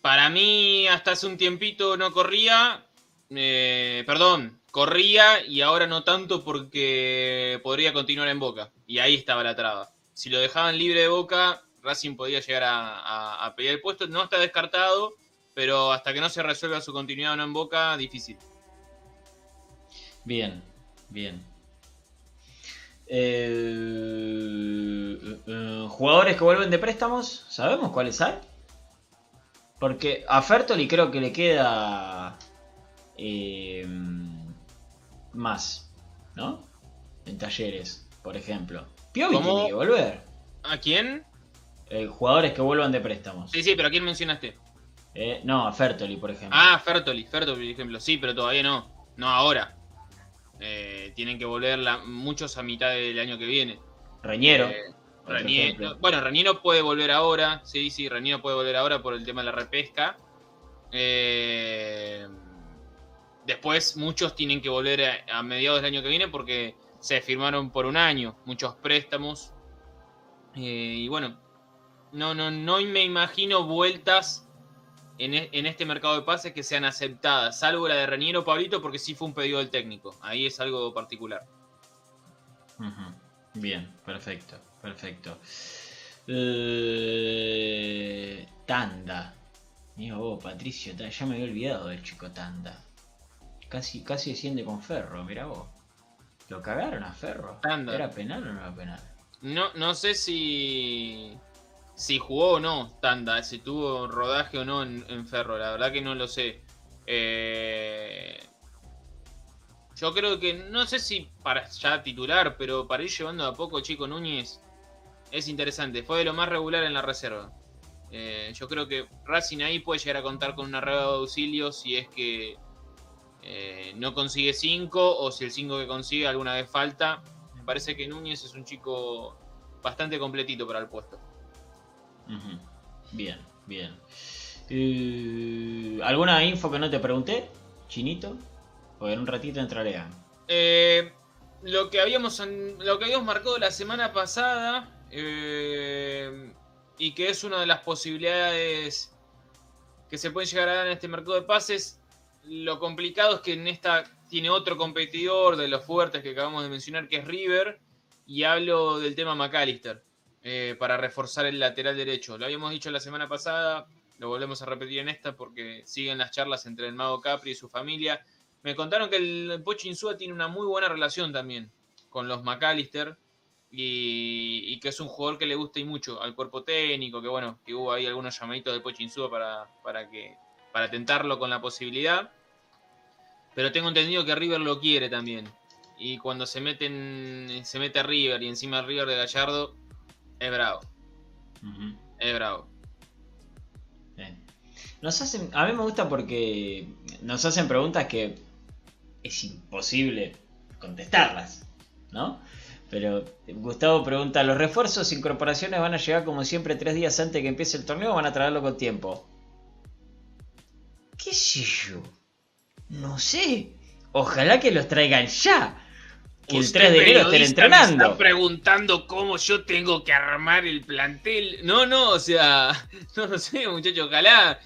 Para mí, hasta hace un tiempito no corría. Eh, perdón, corría y ahora no tanto porque podría continuar en Boca. Y ahí estaba la traba. Si lo dejaban libre de Boca, Racing podía llegar a, a pelear el puesto. No está descartado, pero hasta que no se resuelva su continuidad o no en Boca, difícil. Bien, bien. Eh, eh, jugadores que vuelven de préstamos, ¿sabemos cuáles hay? Porque a Fertoli creo que le queda eh, más, ¿no? En talleres, por ejemplo. Piovi ¿Cómo? tiene que volver. ¿A quién? Jugadores que vuelvan de préstamos. Sí, sí, pero ¿a quién mencionaste? Eh, no, a Fertoli, por ejemplo. Ah, Fertoli, Fertoli, por ejemplo. Sí, pero todavía no. No ahora. Eh, tienen que volver la- muchos a mitad del año que viene. Reñero. Eh, bueno, Reniero puede volver ahora. Sí, sí, Reniero puede volver ahora por el tema de la repesca. Eh, después muchos tienen que volver a, a mediados del año que viene porque se firmaron por un año muchos préstamos. Eh, y bueno, no, no, no me imagino vueltas en, e- en este mercado de pases que sean aceptadas, salvo la de Reniero Pablito, porque sí fue un pedido del técnico. Ahí es algo particular. Bien, perfecto, perfecto. Eh, Tanda. Mira vos, Patricio, ya me había olvidado del chico Tanda. Casi, casi desciende con Ferro, mira vos. ¿Lo cagaron a Ferro? Tanda. ¿Era penal o no era penal? No, no sé si, si jugó o no Tanda, si tuvo rodaje o no en, Ferro, la verdad que no lo sé. Eh, yo creo que, no sé si para ya titular, pero para ir llevando a poco Chico Núñez es interesante. Fue de lo más regular en la reserva. Eh, yo creo que Racing ahí puede llegar a contar con una rueda de auxilio si es que eh, no consigue 5 o si el 5 que consigue alguna vez falta. Me parece que Núñez es un chico bastante completito para el puesto. Bien, bien. Eh, ¿Alguna info que no te pregunté, Chinito? Porque en un ratito entraré. Eh, lo, que habíamos, lo que habíamos marcado la semana pasada eh, y que es una de las posibilidades que se pueden llegar a dar en este mercado de pases. Lo complicado es que en esta tiene otro competidor de los fuertes que acabamos de mencionar, que es River, y hablo del tema McAllister, eh, para reforzar el lateral derecho. Lo habíamos dicho la semana pasada, lo volvemos a repetir en esta porque siguen las charlas entre el mago Capri y su familia. Me contaron que el Pocho Insúa tiene una muy buena relación también con los McAllister y, que es un jugador que le gusta y mucho al cuerpo técnico, que bueno, que hubo ahí algunos llamaditos del Pocho Insúa para, para, para tentarlo con la posibilidad. Pero tengo entendido que River lo quiere también. Y cuando se meten, se mete River y encima River de Gallardo, es bravo, es bravo. Bien. Nos hacen, a mí me gusta porque nos hacen preguntas que es imposible contestarlas, ¿no? Pero Gustavo pregunta, ¿los refuerzos e incorporaciones van a llegar como siempre tres días antes que empiece el torneo o van a traerlo con tiempo? ¿Qué sé yo? No sé. Ojalá que los traigan ya. Que el 3 de enero estén entrenando. está preguntando cómo yo tengo que armar el plantel. No, no, o sea, no lo sé, muchachos, ojalá.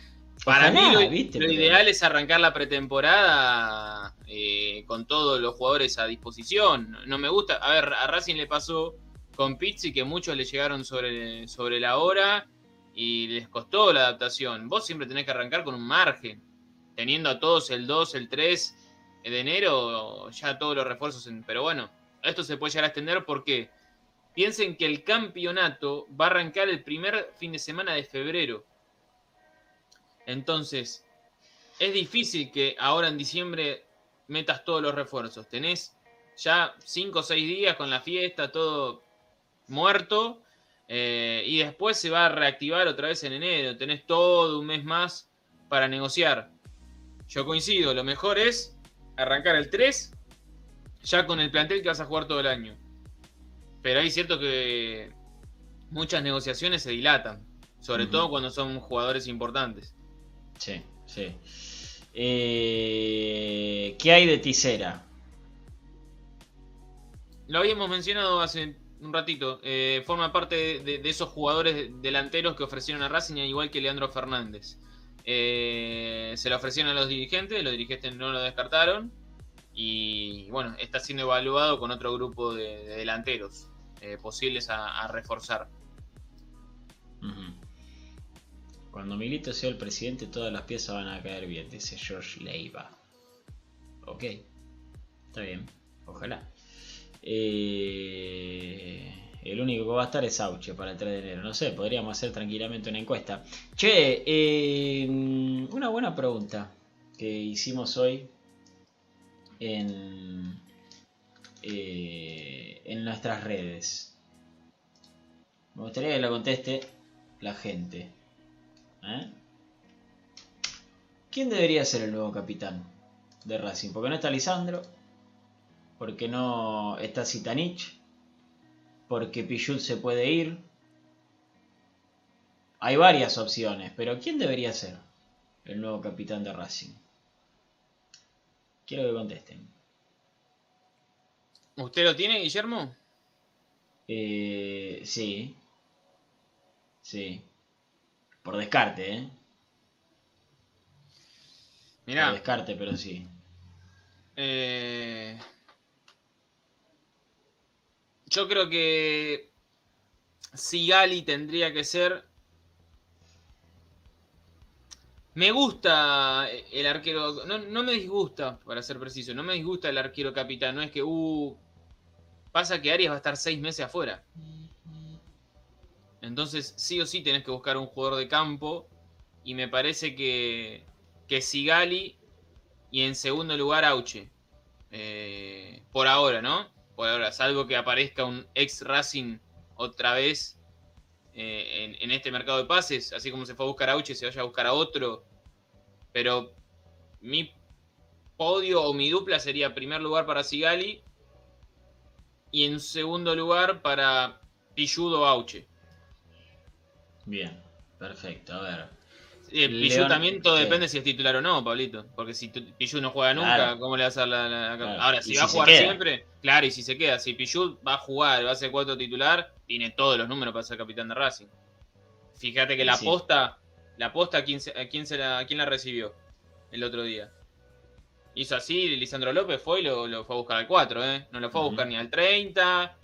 Para Ojalá, mí lo, ¿viste? lo Pero- ideal es arrancar la pretemporada eh, con todos los jugadores a disposición. No me gusta. A ver, a Racing le pasó con Pizzi que muchos le llegaron sobre, sobre la hora y les costó la adaptación. Vos siempre tenés que arrancar con un margen. Teniendo a todos el 2, el 3 de enero, ya todos los refuerzos. en- pero bueno, esto se puede llegar a extender porque piensen que el campeonato va a arrancar el primer fin de semana de febrero. Entonces, es difícil que ahora en diciembre metas todos los refuerzos. Tenés ya 5 o 6 días con la fiesta, todo muerto. eh, y después se va a reactivar otra vez en enero. Tenés todo un mes más para negociar. Yo coincido, lo mejor es arrancar el 3 ya con el plantel que vas a jugar todo el año. Pero hay cierto que muchas negociaciones se dilatan, sobre todo cuando son jugadores importantes. Sí, sí. Eh, ¿Qué hay de Tisera? Lo habíamos mencionado hace un ratito. eh, forma parte de, de- de esos jugadores delanteros que ofrecieron a Racing, igual que Leandro Fernández. Eh, se lo ofrecieron a los dirigentes, los dirigentes no lo descartaron. Y bueno, está siendo evaluado con otro grupo de, de delanteros eh, posibles a, reforzar. Cuando Milito sea el presidente, todas las piezas van a caer bien, dice George Leiva. Ok, está bien, ojalá. Eh, el único que va a estar es Auche para el 3 de enero. No sé, podríamos hacer tranquilamente una encuesta. Che, eh, una buena pregunta que hicimos hoy en, eh, en nuestras redes. Me gustaría que la conteste la gente. ¿Eh? ¿Quién debería ser el nuevo capitán de Racing? Porque no está Lisandro, porque no está Zitanich, porque Pichut se puede ir. Hay varias opciones, pero ¿quién debería ser el nuevo capitán de Racing? Quiero que contesten. ¿Usted lo tiene, Guillermo? Eh, sí. Sí. Por descarte, ¿eh? Por Mirá, descarte, pero sí. eh, yo creo que Sigali tendría que ser. Me gusta el arquero. No, no me disgusta, para ser preciso. No me disgusta el arquero capitán. No es que. Uh, pasa que Arias va a estar seis meses afuera. Entonces, sí o sí tenés que buscar un jugador de campo. Y me parece que. Que Sigali. Y en segundo lugar, Auche. Eh, por ahora, ¿no? Por ahora, salvo que aparezca un ex Racing otra vez eh, en, este mercado de pases, así como se fue a buscar a se vaya a buscar a otro. Pero mi podio o mi dupla sería primer lugar para Sigali y en segundo lugar para Pilludo Auche. Bien, perfecto. A ver. Eh, Pichu también todo depende si es titular o no, Pablito. Porque si Pichu no juega nunca, Claro. ¿cómo le vas a dar la, la- Claro. Ahora, si va a jugar siempre, claro, y si se queda. Si Pichu va a jugar, va a ser cuatro titular, tiene todos los números para ser capitán de Racing. Fíjate que Y la sí. posta, la posta, ¿a quién, se- a quién, se la, a quién la recibió el otro día? Hizo así, Lisandro López fue y lo, lo fue a buscar al 4, ¿eh? No lo fue a buscar ni al 30,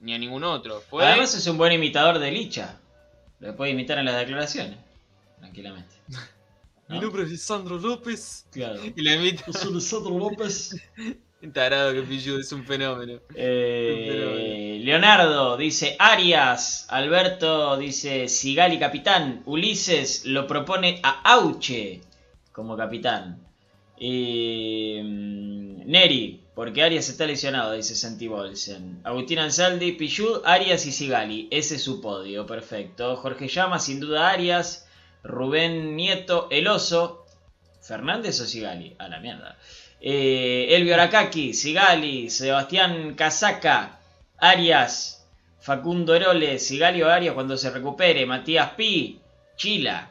ni a ningún otro. Fue, Además es un buen imitador de Licha. Lo puede imitar en las declaraciones. Tranquilamente. Mi ¿No? nombre es Lisandro López. Claro. Y le invita. soy Lisandro López. Tarado que Pichu es un fenómeno. Eh, Leonardo dice Arias. Alberto dice Sigali capitán. Ulises lo propone a Auche como capitán. Y, mm, Neri, porque Arias está lesionado, dice Santi Bolsen. Agustín Ansaldi, Pichud, Arias y Sigali. Ese es su podio, perfecto. Jorge Llama, sin duda Arias. Rubén Nieto, El Oso. Fernández o Sigali. A la mierda. Eh, Elvio Aracaki, Sigali, Sebastián Casaca, Arias, Facundo Herole, Sigali o Arias cuando se recupere, Matías Pi, Chila,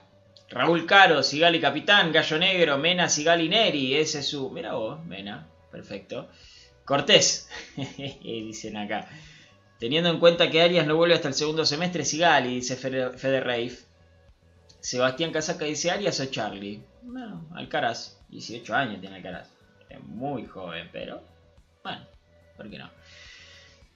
Raúl Caro, Sigali Capitán, Gallo Negro, Mena, Sigali Neri, ese es su... Mira vos, Mena, perfecto. Cortés, dicen acá. Teniendo en cuenta que Arias no vuelve hasta el segundo semestre, Sigali, dice Fede. Sebastián Casaca dice Arias o Charlie. No, Alcaraz. 18 años tiene Alcaraz. Es muy joven, pero. Bueno, ¿por qué no?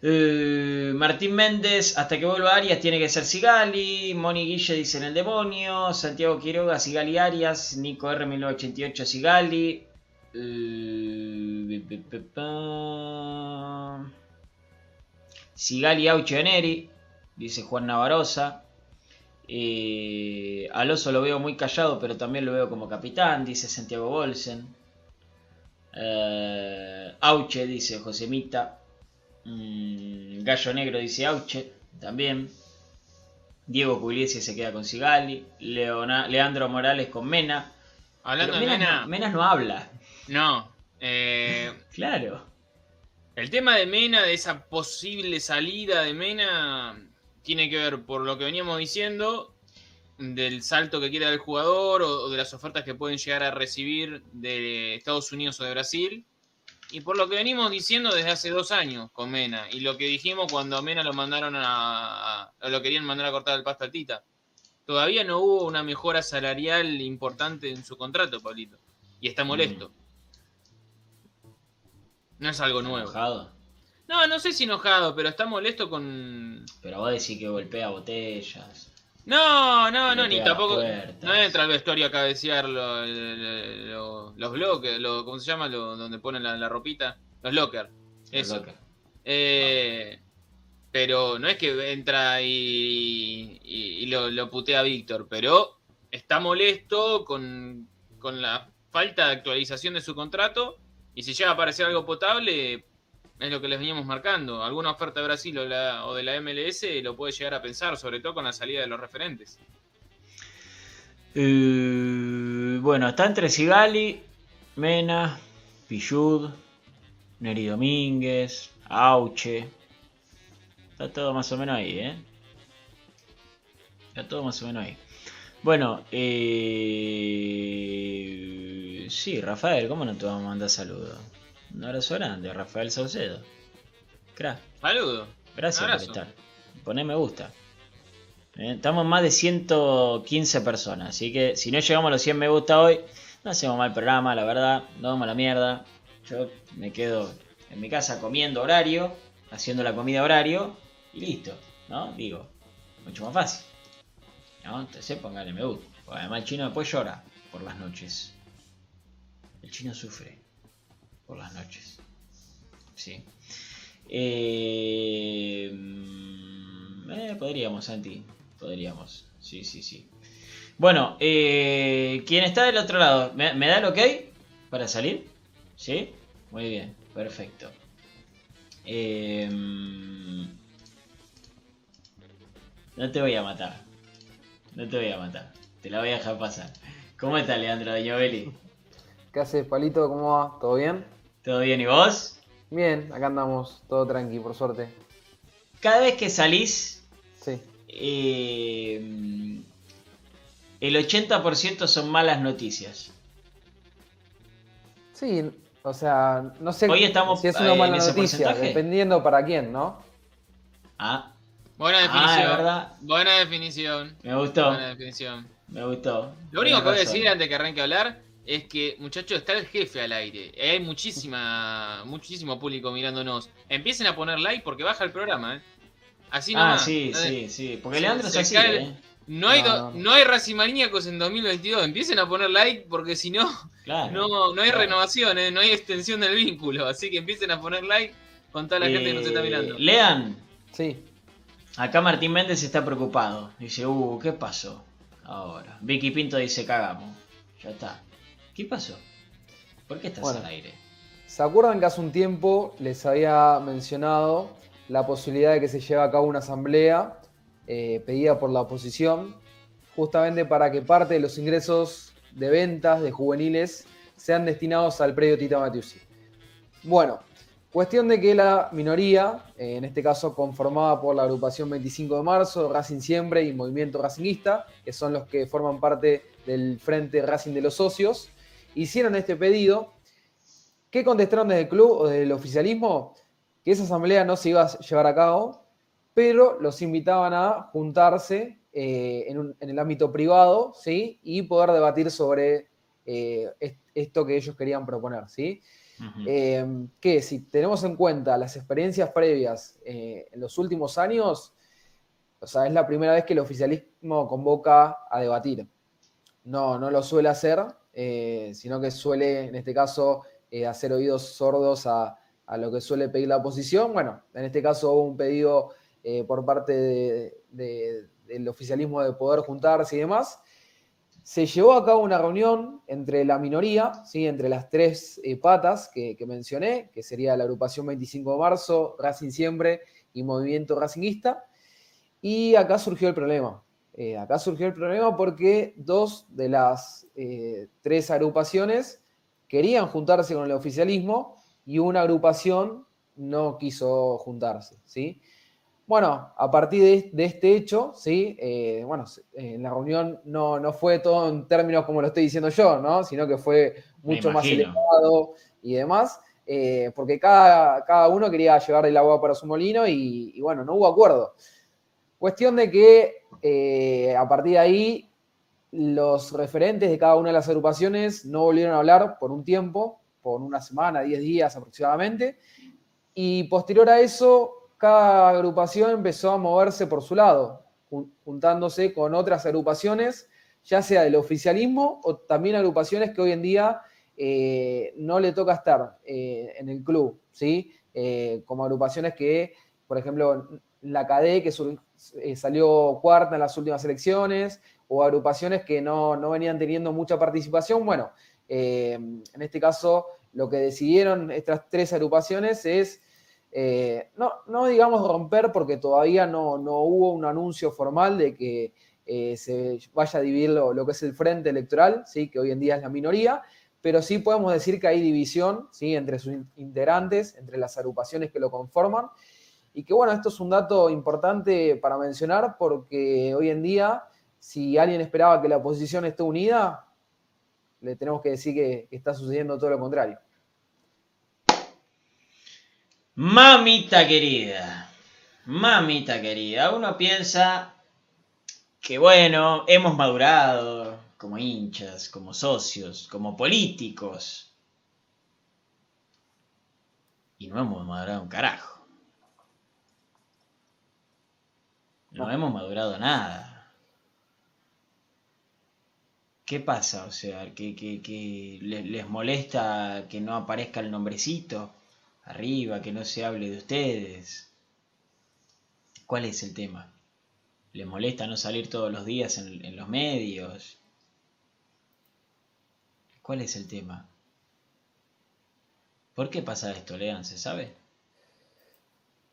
Eh, Martín Méndez, hasta que vuelva Arias tiene que ser Sigali. Moni Guille dice en el demonio. Santiago Quiroga, Sigali Arias. Nico R 1988, Sigali. Eh. Sigali Aucho Neri, dice Juan Navarosa. Y Alonso lo veo muy callado, pero también lo veo como capitán, dice Santiago Bolsen. Eh, Auche, dice Josemita. Mm, Gallo Negro, dice Auche, también. Diego Pugliese se queda con Sigali. Leona- Leandro Morales con Mena. Hablando de Mena, Mena, no- no habla. no. eh, Claro. el tema de Mena, de esa posible salida de Mena, tiene que ver por lo que veníamos diciendo, del salto que quiere dar el jugador o, o de las ofertas que pueden llegar a recibir de Estados Unidos o de Brasil. Y por lo que venimos diciendo desde hace dos años con Mena. Y lo que dijimos cuando a Mena lo mandaron a, a- lo querían mandar a cortar el pasto al Tita. Todavía no hubo una mejora salarial importante en su contrato, Pablito. Y está molesto. No es algo nuevo. Enojado. No, no sé si enojado, pero está molesto con. Pero vos decís que golpea botellas. No, no, no, ni tampoco. puertas. No entra al vestuario a cabecear lo- lo- lo- los bloques, lo, ¿cómo se llama? Lo, donde ponen la, la ropita. Los lockers. Eso. Loca. Eh, pero no es que entra y, y- y lo, lo putea Víctor, pero está molesto con, con la falta de actualización de su contrato. Y si llega a aparecer algo potable, es lo que les veníamos marcando. Alguna oferta de Brasil o, de la MLS lo puede llegar a pensar, sobre todo con la salida de los referentes. Eh, bueno, está entre Sigali, Mena, Pillud, Neri Domínguez, Auche. Está todo más o menos ahí, ¿eh? Está todo más o menos ahí. Bueno, eh... sí, Rafael, ¿cómo no te vamos a mandar saludos? Un abrazo grande, Rafael Saucedo. Crack. Saludos. Gracias por estar. Poné me gusta. Eh, Estamos más de 115 personas, así que si no llegamos a los 100 me gusta hoy, no hacemos mal programa, la verdad, no vamos a la mierda. Yo me quedo en mi casa comiendo horario, haciendo la comida horario y listo, ¿no? Digo, mucho más fácil. ¿No? Entonces póngale me gusta. Porque además el chino después llora por las noches. El chino sufre por las noches. Sí. Eh, mm, eh, podríamos, Santi. Podríamos. Sí, sí, sí. Bueno, eh, quien está del otro lado, ¿me, me da el ok para salir? ¿Sí? Muy bien, perfecto. Eh, mm, no te voy a matar. No te voy a matar. Te la voy a dejar pasar. ¿Cómo está Leandro Dañovelli? ¿Qué haces, Palito? ¿Cómo va? ¿Todo bien? ¿Todo bien y vos? Bien, acá andamos, todo tranqui, por suerte. Cada vez que salís, Sí. eh, el 80% son malas noticias. Sí, o sea, no sé Hoy estamos, si es eh, una en mala noticia, porcentaje. dependiendo para quién, ¿no? Ah, Buena Ah, definición. es verdad. Buena definición. me gustó. Buena definición. Me gustó. Lo único que voy a decir antes que arranque a hablar es que, muchachos, está el jefe al aire. Hay muchísima, muchísimo público mirándonos. Empiecen a poner like porque baja el programa, ¿eh? Así Ah, nomás. sí, ¿eh? sí, sí. Porque Leandro es se así, cae- ¿eh? No hay, No, no. no hay racimaníacos en 2022. Empiecen a poner like porque si no, Claro. no, no hay Claro. renovación, ¿eh? no hay extensión del vínculo. Así que empiecen a poner like con toda la gente que nos está Eh, mirando. Lean, Sí. acá Martín Méndez está preocupado. Dice, uh, ¿qué pasó? Ahora. Vicky Pinto dice, cagamos. Ya está. ¿Qué pasó? ¿Por qué estás Bueno. al aire? ¿Se acuerdan que hace un tiempo les había mencionado la posibilidad de que se lleve a cabo una asamblea eh, pedida por la oposición, justamente para que parte de los ingresos de ventas de juveniles sean destinados al predio Tita Matiusi? Bueno, cuestión de que la minoría, eh, en este caso conformada por la agrupación 25 de marzo, Racing Siempre y Movimiento Racinguista, que son los que forman parte del Frente Racing de los Socios, hicieron este pedido ¿Qué contestaron desde el club o desde el oficialismo? Que esa asamblea no se iba a llevar a cabo, pero los invitaban a juntarse eh, en, un- en el ámbito privado, ¿sí? Y poder debatir sobre eh, est- esto que ellos querían proponer, ¿sí? Eh, que si tenemos en cuenta las experiencias previas en los últimos años, o sea, es la primera vez que el oficialismo convoca a debatir. No, no lo suele hacer, eh, sino que suele, en este caso, eh, hacer oídos sordos a, a lo que suele pedir la oposición. Bueno, en este caso hubo un pedido eh, por parte de, de- del oficialismo de poder juntarse y demás, se llevó a cabo una reunión entre la minoría, ¿sí? entre las tres patas que, mencioné, que sería la agrupación 25 de marzo, Racing Siempre y Movimiento Racingista, y acá surgió el problema. Eh, acá surgió el problema porque dos de las eh, tres agrupaciones querían juntarse con el oficialismo y una agrupación no quiso juntarse, ¿sí? Bueno, a partir de, este hecho, ¿sí? Eh, bueno, en la reunión no, no, fue todo en términos como lo estoy diciendo yo, ¿no? Sino que fue mucho más elevado y demás, porque cada, cada, uno quería llevar el agua para su molino y, bueno, no hubo acuerdo. Cuestión de que eh, a partir de ahí los referentes de cada una de las agrupaciones no volvieron a hablar por un tiempo, por una semana, 10 días aproximadamente, y posterior a eso cada agrupación empezó a moverse por su lado, juntándose con otras agrupaciones, ya sea del oficialismo o también agrupaciones que hoy en día eh, no le toca estar eh, en el club, ¿sí? Como agrupaciones que, por ejemplo, la CADE, que salió cuarta en las últimas elecciones, o agrupaciones que no, no venían teniendo mucha participación. Bueno, en este caso, lo que decidieron estas tres agrupaciones es eh, no, no digamos romper porque todavía no, hubo un anuncio formal de que eh, se vaya a dividir lo, que es el frente electoral, ¿sí? que hoy en día es la minoría, pero sí podemos decir que hay división ¿sí? entre sus integrantes, entre las agrupaciones que lo conforman, y que bueno, esto es un dato importante para mencionar porque hoy en día, si alguien esperaba que la oposición esté unida, le tenemos que decir que está sucediendo todo lo contrario. Mamita querida, mamita querida, uno piensa que bueno, hemos madurado como hinchas, como socios, como políticos. Y no hemos madurado un carajo. No hemos madurado nada. ¿Qué pasa? O sea, que, les molesta que no aparezca el nombrecito arriba, que no se hable de ustedes. ¿Cuál es el tema? ¿Les molesta no salir todos los días en, los medios? ¿Cuál es el tema? ¿Por qué pasa esto, Lean? ¿Se sabe?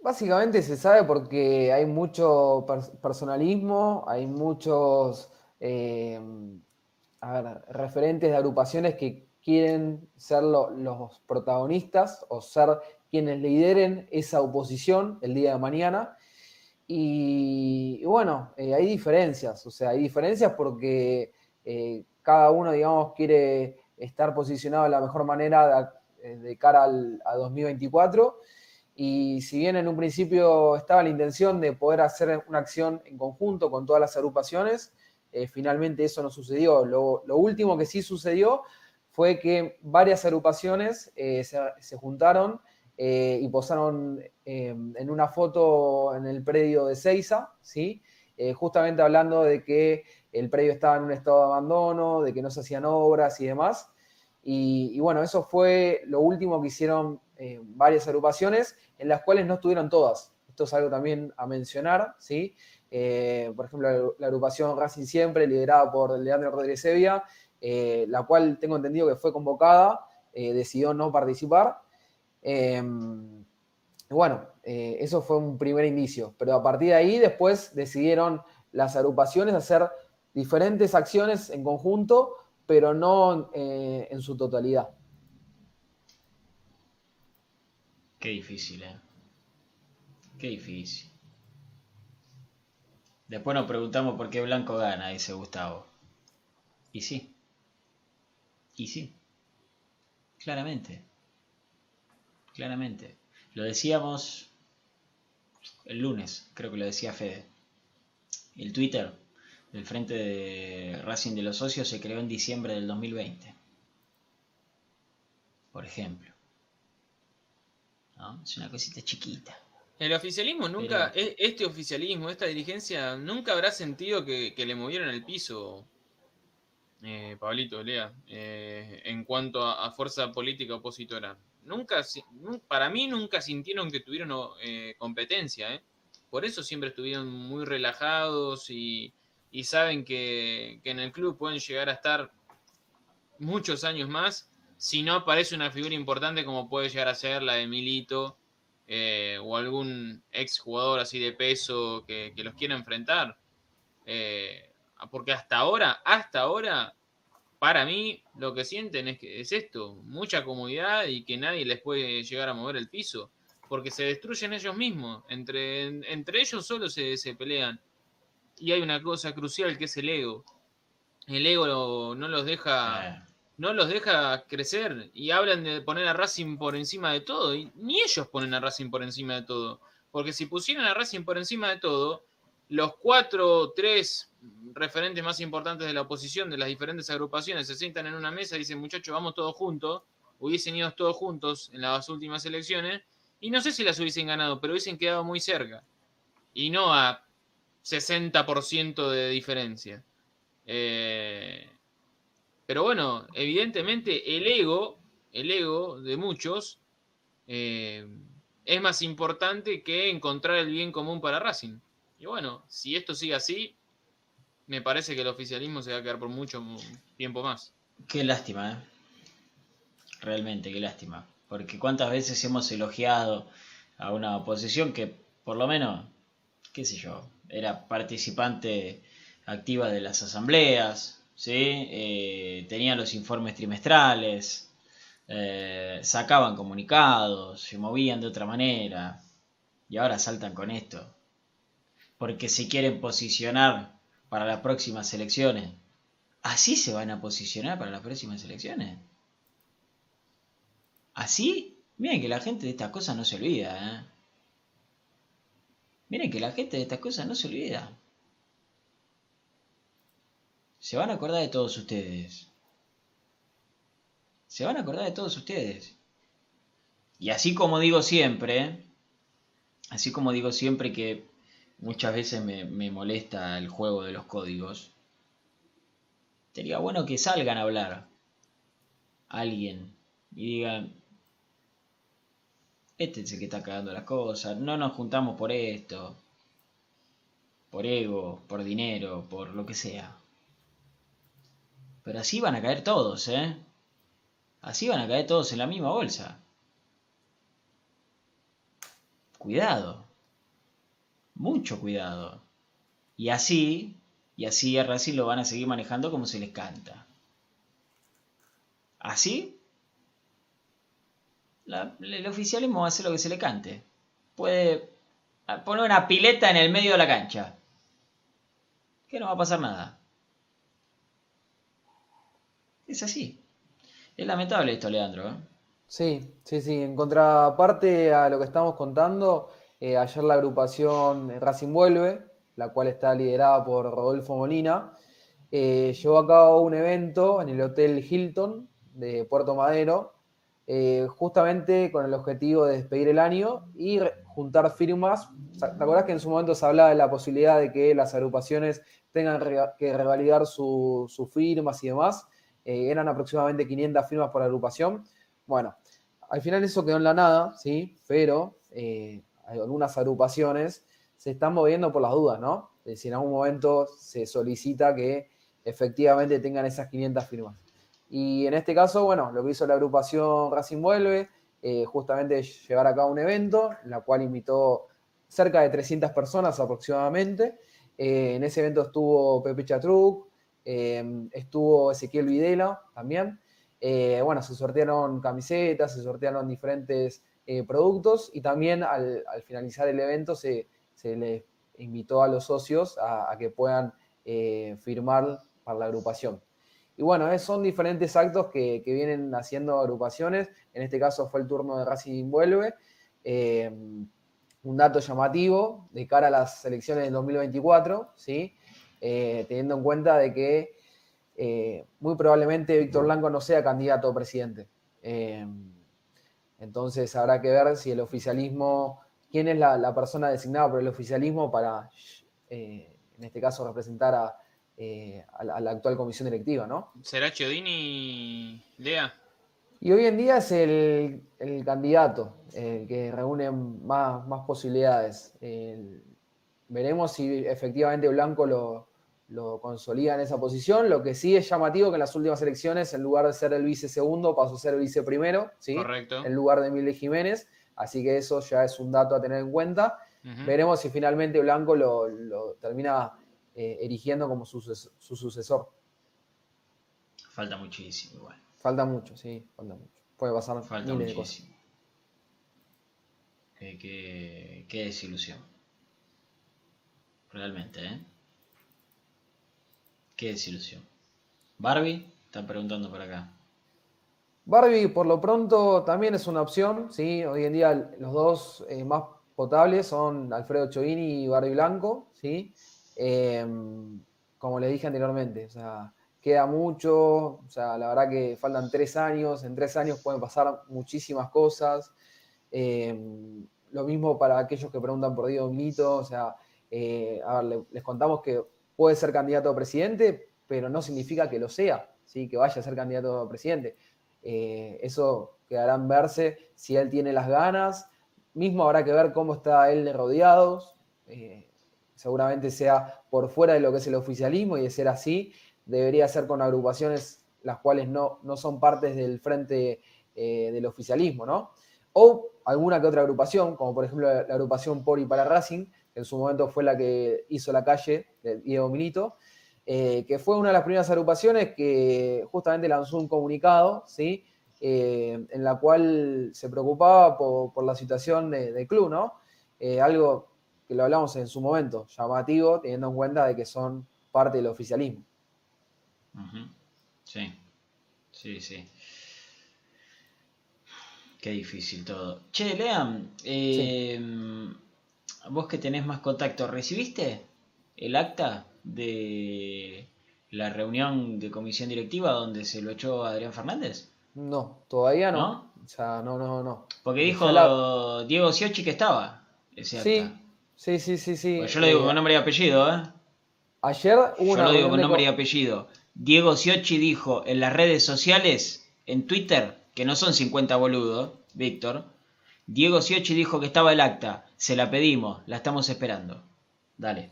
Básicamente se sabe porque hay mucho personalismo, hay muchos eh, referentes de agrupaciones que quieren ser los protagonistas o ser quienes lideren esa oposición el día de mañana. Y, bueno, eh, hay diferencias, o sea, hay diferencias porque eh, cada uno, digamos, quiere estar posicionado de la mejor manera de, cara al, a 2024. Y si bien en un principio estaba la intención de poder hacer una acción en conjunto con todas las agrupaciones, finalmente eso no sucedió. Lo, lo último que sí sucedió fue que varias agrupaciones eh, se, juntaron eh, y posaron eh, en una foto en el predio de Seiza, ¿sí? justamente hablando de que el predio estaba en un estado de abandono, de que no se hacían obras y demás. Y, bueno, eso fue lo último que hicieron varias agrupaciones, en las cuales no estuvieron todas. Esto es algo también a mencionar, ¿sí? por ejemplo, la, agrupación Racing Siempre, liderada por Leandro Rodríguez Sevilla, eh, la cual tengo entendido que fue convocada, eh, decidió no participar. Em, bueno, eh, eso fue un primer inicio, pero a partir de ahí después decidieron las agrupaciones hacer diferentes acciones en conjunto, pero no en su totalidad. Qué difícil, ¿eh? Qué difícil. Después nos preguntamos por qué Blanco gana, dice Gustavo. Y sí. Y sí, claramente, claramente. Lo decíamos el lunes, creo que lo decía Fede. El Twitter del Frente de Racing de los Socios se creó en diciembre del 2020. Por ejemplo. Es una cosita chiquita. El oficialismo nunca, e, este oficialismo, esta dirigencia, nunca habrá sentido que, que le movieron el piso eh, Pablito, Lea, eh, en cuanto a, fuerza política opositora. Nunca, para mí nunca sintieron que tuvieron eh, competencia, por eso siempre estuvieron muy relajados y, y saben que, que en el club pueden llegar a estar muchos años más si no aparece una figura importante como puede llegar a ser la de Milito eh, o algún ex jugador así de peso que, los quiera enfrentar. Eh, porque hasta ahora, hasta ahora, para mí lo que sienten es, que, es esto, mucha comodidad y que nadie les puede llegar a mover el piso, porque se destruyen ellos mismos, entre, entre ellos solo se, se pelean. Y hay una cosa crucial que es el ego. El ego no los deja Eh, no los deja crecer y hablan de poner a Racing por encima de todo. Y ni ellos ponen a Racing por encima de todo. Porque si pusieran a Racing por encima de todo, los cuatro o tres referentes más importantes de la oposición, de las diferentes agrupaciones, se sientan en una mesa y dicen, muchachos, vamos todos juntos. Hubiesen ido todos juntos en las últimas elecciones. Y no sé si las hubiesen ganado, pero hubiesen quedado muy cerca. Y no a 60% de diferencia. Eh, pero bueno, evidentemente el ego, el ego de muchos, eh, es más importante que encontrar el bien común para Racing. Y bueno, si esto sigue así, me parece que el oficialismo se va a quedar por mucho tiempo más. Qué lástima, ¿eh? Realmente, qué lástima. Porque cuántas veces hemos elogiado a una oposición que, por lo menos, qué sé yo, era participante activa de las asambleas, ¿sí? Eh, tenían los informes trimestrales, eh, sacaban comunicados, se movían de otra manera. Y ahora saltan con esto. Porque se quieren posicionar para las próximas elecciones. ¿Así se van a posicionar para las próximas elecciones? ¿Así? Miren que la gente de estas cosas no se olvida, ¿eh? Miren que la gente de estas cosas no se olvida. Se van a acordar de todos ustedes. Se van a acordar de todos ustedes. Y así como digo siempre, así como digo siempre que muchas veces me, molesta el juego de los códigos, sería bueno que salgan a hablar alguien y digan, este es el que está cagando las cosas, no nos juntamos por esto, por ego, por dinero, por lo que sea. Pero así van a caer todos, ¿eh? Así van a caer todos en la misma bolsa. Cuidado. Mucho cuidado. Y así, y así a Racing lo van a seguir manejando como se les canta. Así, el oficialismo hacer lo que se le cante. Puede poner una pileta en el medio de la cancha. Que no va a pasar nada. Es así. Es lamentable esto, Leandro. ¿eh? Sí, sí, sí. En contraparte a lo que estamos contando, eh, ayer la agrupación Racing Vuelve, la cual está liderada por Rodolfo Molina, eh, llevó a cabo un evento en el Hotel Hilton de Puerto Madero, eh, justamente con el objetivo de despedir el año y juntar firmas. ¿Te acordás que en su momento se hablaba de la posibilidad de que las agrupaciones tengan que revalidar su- sus firmas y demás? Eh, eran aproximadamente 500 firmas por agrupación. Bueno, al final eso quedó en la nada, ¿sí? Pero eh, algunas agrupaciones se están moviendo por las dudas, ¿no? De si en algún momento se solicita que efectivamente tengan esas 500 firmas. Y en este caso, bueno, lo que hizo la agrupación Racing Vuelve, eh, justamente llevar a cabo un evento, la cual invitó cerca de 300 personas aproximadamente. En ese evento estuvo Pepe Chatruc, eh, estuvo Ezequiel Videla también. Eh, bueno, se sortearon camisetas, se sortearon diferentes eh, productos y también al, al finalizar el evento se, se les invitó a los socios a, que puedan eh, firmar para la agrupación. Y bueno, eh, son diferentes actos que, que vienen haciendo agrupaciones. En este caso fue el turno de Racing Vuelve. Eh, un dato llamativo de cara a las elecciones del 2024, ¿sí? Eh, teniendo en cuenta de que eh, muy probablemente Víctor Blanco no sea candidato a presidente. Eh, entonces habrá que ver si el oficialismo, quién es la, la persona designada por el oficialismo para, en este caso, representar a, a, la, a, la, actual comisión directiva, ¿no? ¿Será Chiodini, Lea? Y hoy en día es el, el candidato el que reúne más, más posibilidades. El, veremos si efectivamente Blanco lo, lo consolida en esa posición. Lo que sí es llamativo que en las últimas elecciones, en lugar de ser el vice segundo, pasó a ser el vice primero, ¿sí? Correcto. En lugar de Emilio Jiménez. Así que eso ya es un dato a tener en cuenta. Veremos si finalmente Blanco lo, lo termina eh, erigiendo como su, suces- su sucesor. Falta muchísimo igual. Falta mucho, sí, falta mucho. Puede pasar Falta miles de cosas. muchísimo. Qué, qué- qué desilusión. Realmente, ¿eh? Qué desilusión. Barbie, están preguntando por acá. Barbie, por lo pronto, también es una opción, ¿sí? Hoy en día los dos eh, más potables son Alfredo Chovini y Barbie Blanco, ¿sí? Eh, como les dije anteriormente, o sea, queda mucho, o sea, la verdad que faltan tres años, en tres años pueden pasar muchísimas cosas. Eh, lo mismo para aquellos que preguntan por Diego Milito, o sea, eh, les contamos que puede ser candidato a presidente, pero no significa que lo sea, ¿sí? que vaya a ser candidato a presidente. Eh, eso quedará en verse si él tiene las ganas. Mismo habrá que ver cómo está él de rodeados. Eh, seguramente sea por fuera de lo que es el oficialismo y de ser así, debería ser con agrupaciones las cuales no, no son partes del frente del oficialismo, ¿no? O alguna que otra agrupación, como por ejemplo la, agrupación Por y para Racing, en su momento fue la que hizo la calle de Diego Milito, eh, que fue una de las primeras agrupaciones que justamente lanzó un comunicado, ¿sí? Eh, en la cual se preocupaba por, por la situación de- del club, ¿no? Eh, algo que lo hablamos en su momento, llamativo, teniendo en cuenta de que son parte del oficialismo. Sí, sí, sí. Qué difícil todo. Che, Lean, eh, vos que tenés más contacto, ¿recibiste el acta de la reunión de comisión directiva donde se lo echó Adrián Fernández? No, todavía no. ¿No? O sea, no, no, no. Porque dijo la- Diego Siochi que estaba ese acta. Sí, sí, sí, sí, sí. Pues yo lo digo Eh, con nombre y apellido, ¿eh? Ayer hubo Yo lo digo con de nombre y apellido. Diego Siochi dijo en las redes sociales, en Twitter, que no son 50 boludos, Víctor. Diego Siochi dijo que estaba el acta. Se la pedimos, la estamos esperando. Dale.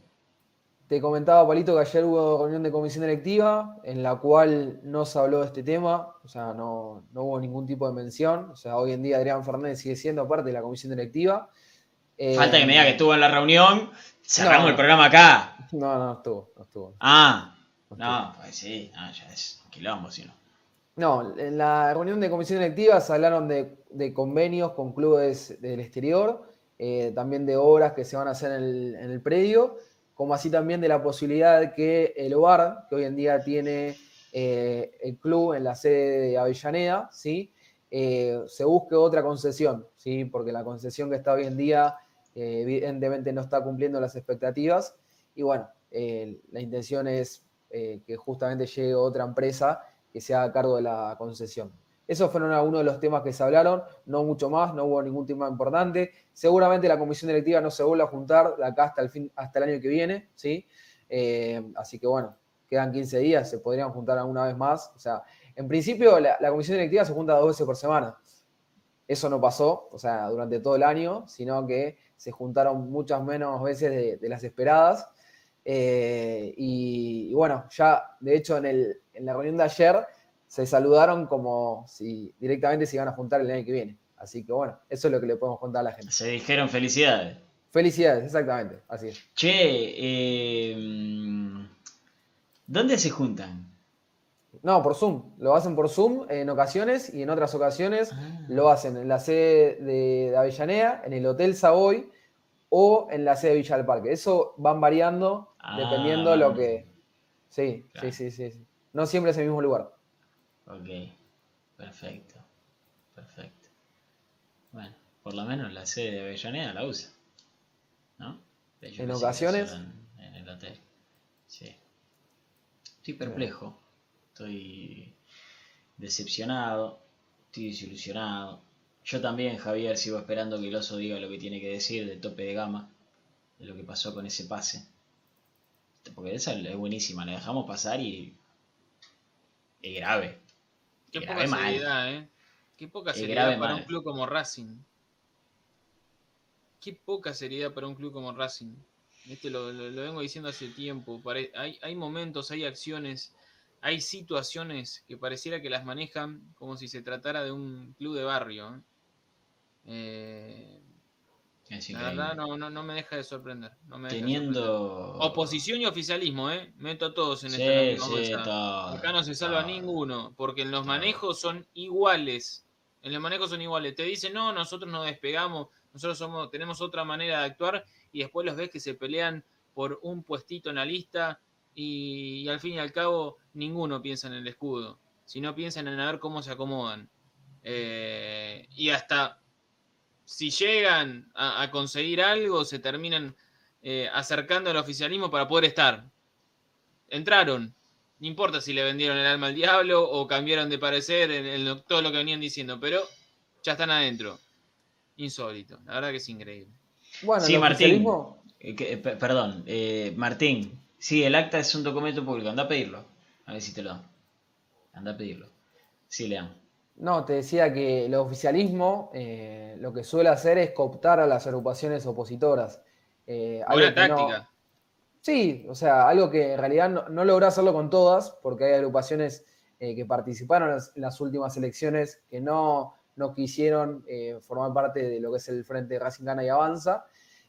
Te comentaba, Palito, que ayer hubo reunión de comisión electiva en la cual no se habló de este tema, o sea, no, no hubo ningún tipo de mención. O sea, hoy en día Adrián Fernández sigue siendo parte de la comisión electiva. Eh, Falta que me diga que estuvo en la reunión. Cerramos no. el programa acá. No, no estuvo, no estuvo. Ah, no no, pues sí, no, ya es un quilombo, si no. No, en la reunión de comisión electiva se hablaron de, de convenios con clubes del exterior, eh, también de obras que se van a hacer en el, predio, como así también de la posibilidad de que el hogar, que hoy en día tiene eh, el club en la sede de Avellaneda, ¿sí? Eh, se busque otra concesión, ¿sí? porque la concesión que está hoy en día evidentemente no está cumpliendo las expectativas. Y bueno, la intención es que justamente llegue otra empresa que se haga cargo de la concesión. Esos fueron algunos de los temas que se hablaron, no mucho más, no hubo ningún tema importante. Seguramente la comisión directiva no se vuelve a juntar de acá hasta el, fin, hasta el año que viene, ¿sí? Eh, así que bueno, quedan 15 días, se podrían juntar alguna vez más. O sea, en principio la, comisión directiva se junta dos veces por semana. Eso no pasó, o sea, durante todo el año, sino que se juntaron muchas menos veces de, de las esperadas. Eh, y, y, bueno, ya de hecho en, el, en la reunión de ayer se saludaron como si directamente se iban a juntar el año que viene. Así que bueno, eso es lo que le podemos contar a la gente. Se dijeron felicidades. Felicidades, exactamente, así es. Che, eh, ¿dónde se juntan? No, por Zoom. Lo hacen por Zoom en ocasiones y en otras ocasiones Ah. lo hacen en la sede de, Avellaneda, en el Hotel Savoy o en la sede de Villa del Parque. Eso van variando Ah, dependiendo de lo que. Sí, Claro. sí, sí, sí, sí. No siempre es el mismo lugar. Ok, perfecto, perfecto. Bueno, por lo menos la sede de Avellaneda la usa, ¿no? En ocasiones. en el hotel, sí. Estoy perplejo, estoy decepcionado, estoy desilusionado. Yo también, Javier, sigo esperando que el oso diga lo que tiene que decir de tope de gama, de lo que pasó con ese pase. Porque esa es buenísima, la dejamos pasar y es grave. Qué Grave poca mal. seriedad, ¿eh? Qué poca seriedad para mal. un club como Racing. Qué poca seriedad para un club como Racing. Este lo, lo- lo vengo diciendo hace tiempo. pare- hay, hay momentos, hay acciones, hay situaciones que pareciera que las manejan como si se tratara de un club de barrio. ¿eh? Eh, La verdad no, no, no me deja de sorprender. no me de Teniendo. sorprender. Oposición y oficialismo, ¿eh? Meto a todos en Sí, esta sí, todo, Acá no se salva todo. ninguno, porque en los Todo. manejos son iguales. En los manejos son iguales. Te dicen, no, nosotros nos despegamos, nosotros somos, tenemos otra manera de actuar, y después los ves que se pelean por un puestito en la lista, y, y al fin y al cabo ninguno piensa en el escudo, sino piensan en a ver cómo se acomodan. Eh, y hasta si llegan a, a conseguir algo, se terminan eh, acercando al oficialismo para poder estar. Entraron, no importa si le vendieron el alma al diablo o cambiaron de parecer en, en lo- todo lo que venían diciendo, pero ya están adentro. Insólito, la verdad que es increíble. Bueno, Sí, el Martín. oficialismo, Eh, que- eh, pe- perdón, eh, Martín. Sí, el acta es un documento público. Anda a pedirlo. A ver si te lo dan. Anda a pedirlo. Sí, Lean. No, te decía que el oficialismo eh, lo que suele hacer es cooptar a las agrupaciones opositoras. Eh, Buena no- táctica. Sí, o sea, algo que en realidad no, no logró hacerlo con todas, porque hay agrupaciones eh, que participaron en las, en las últimas elecciones que no, no quisieron eh, formar parte de lo que es el Frente Racing Gana y Avanza,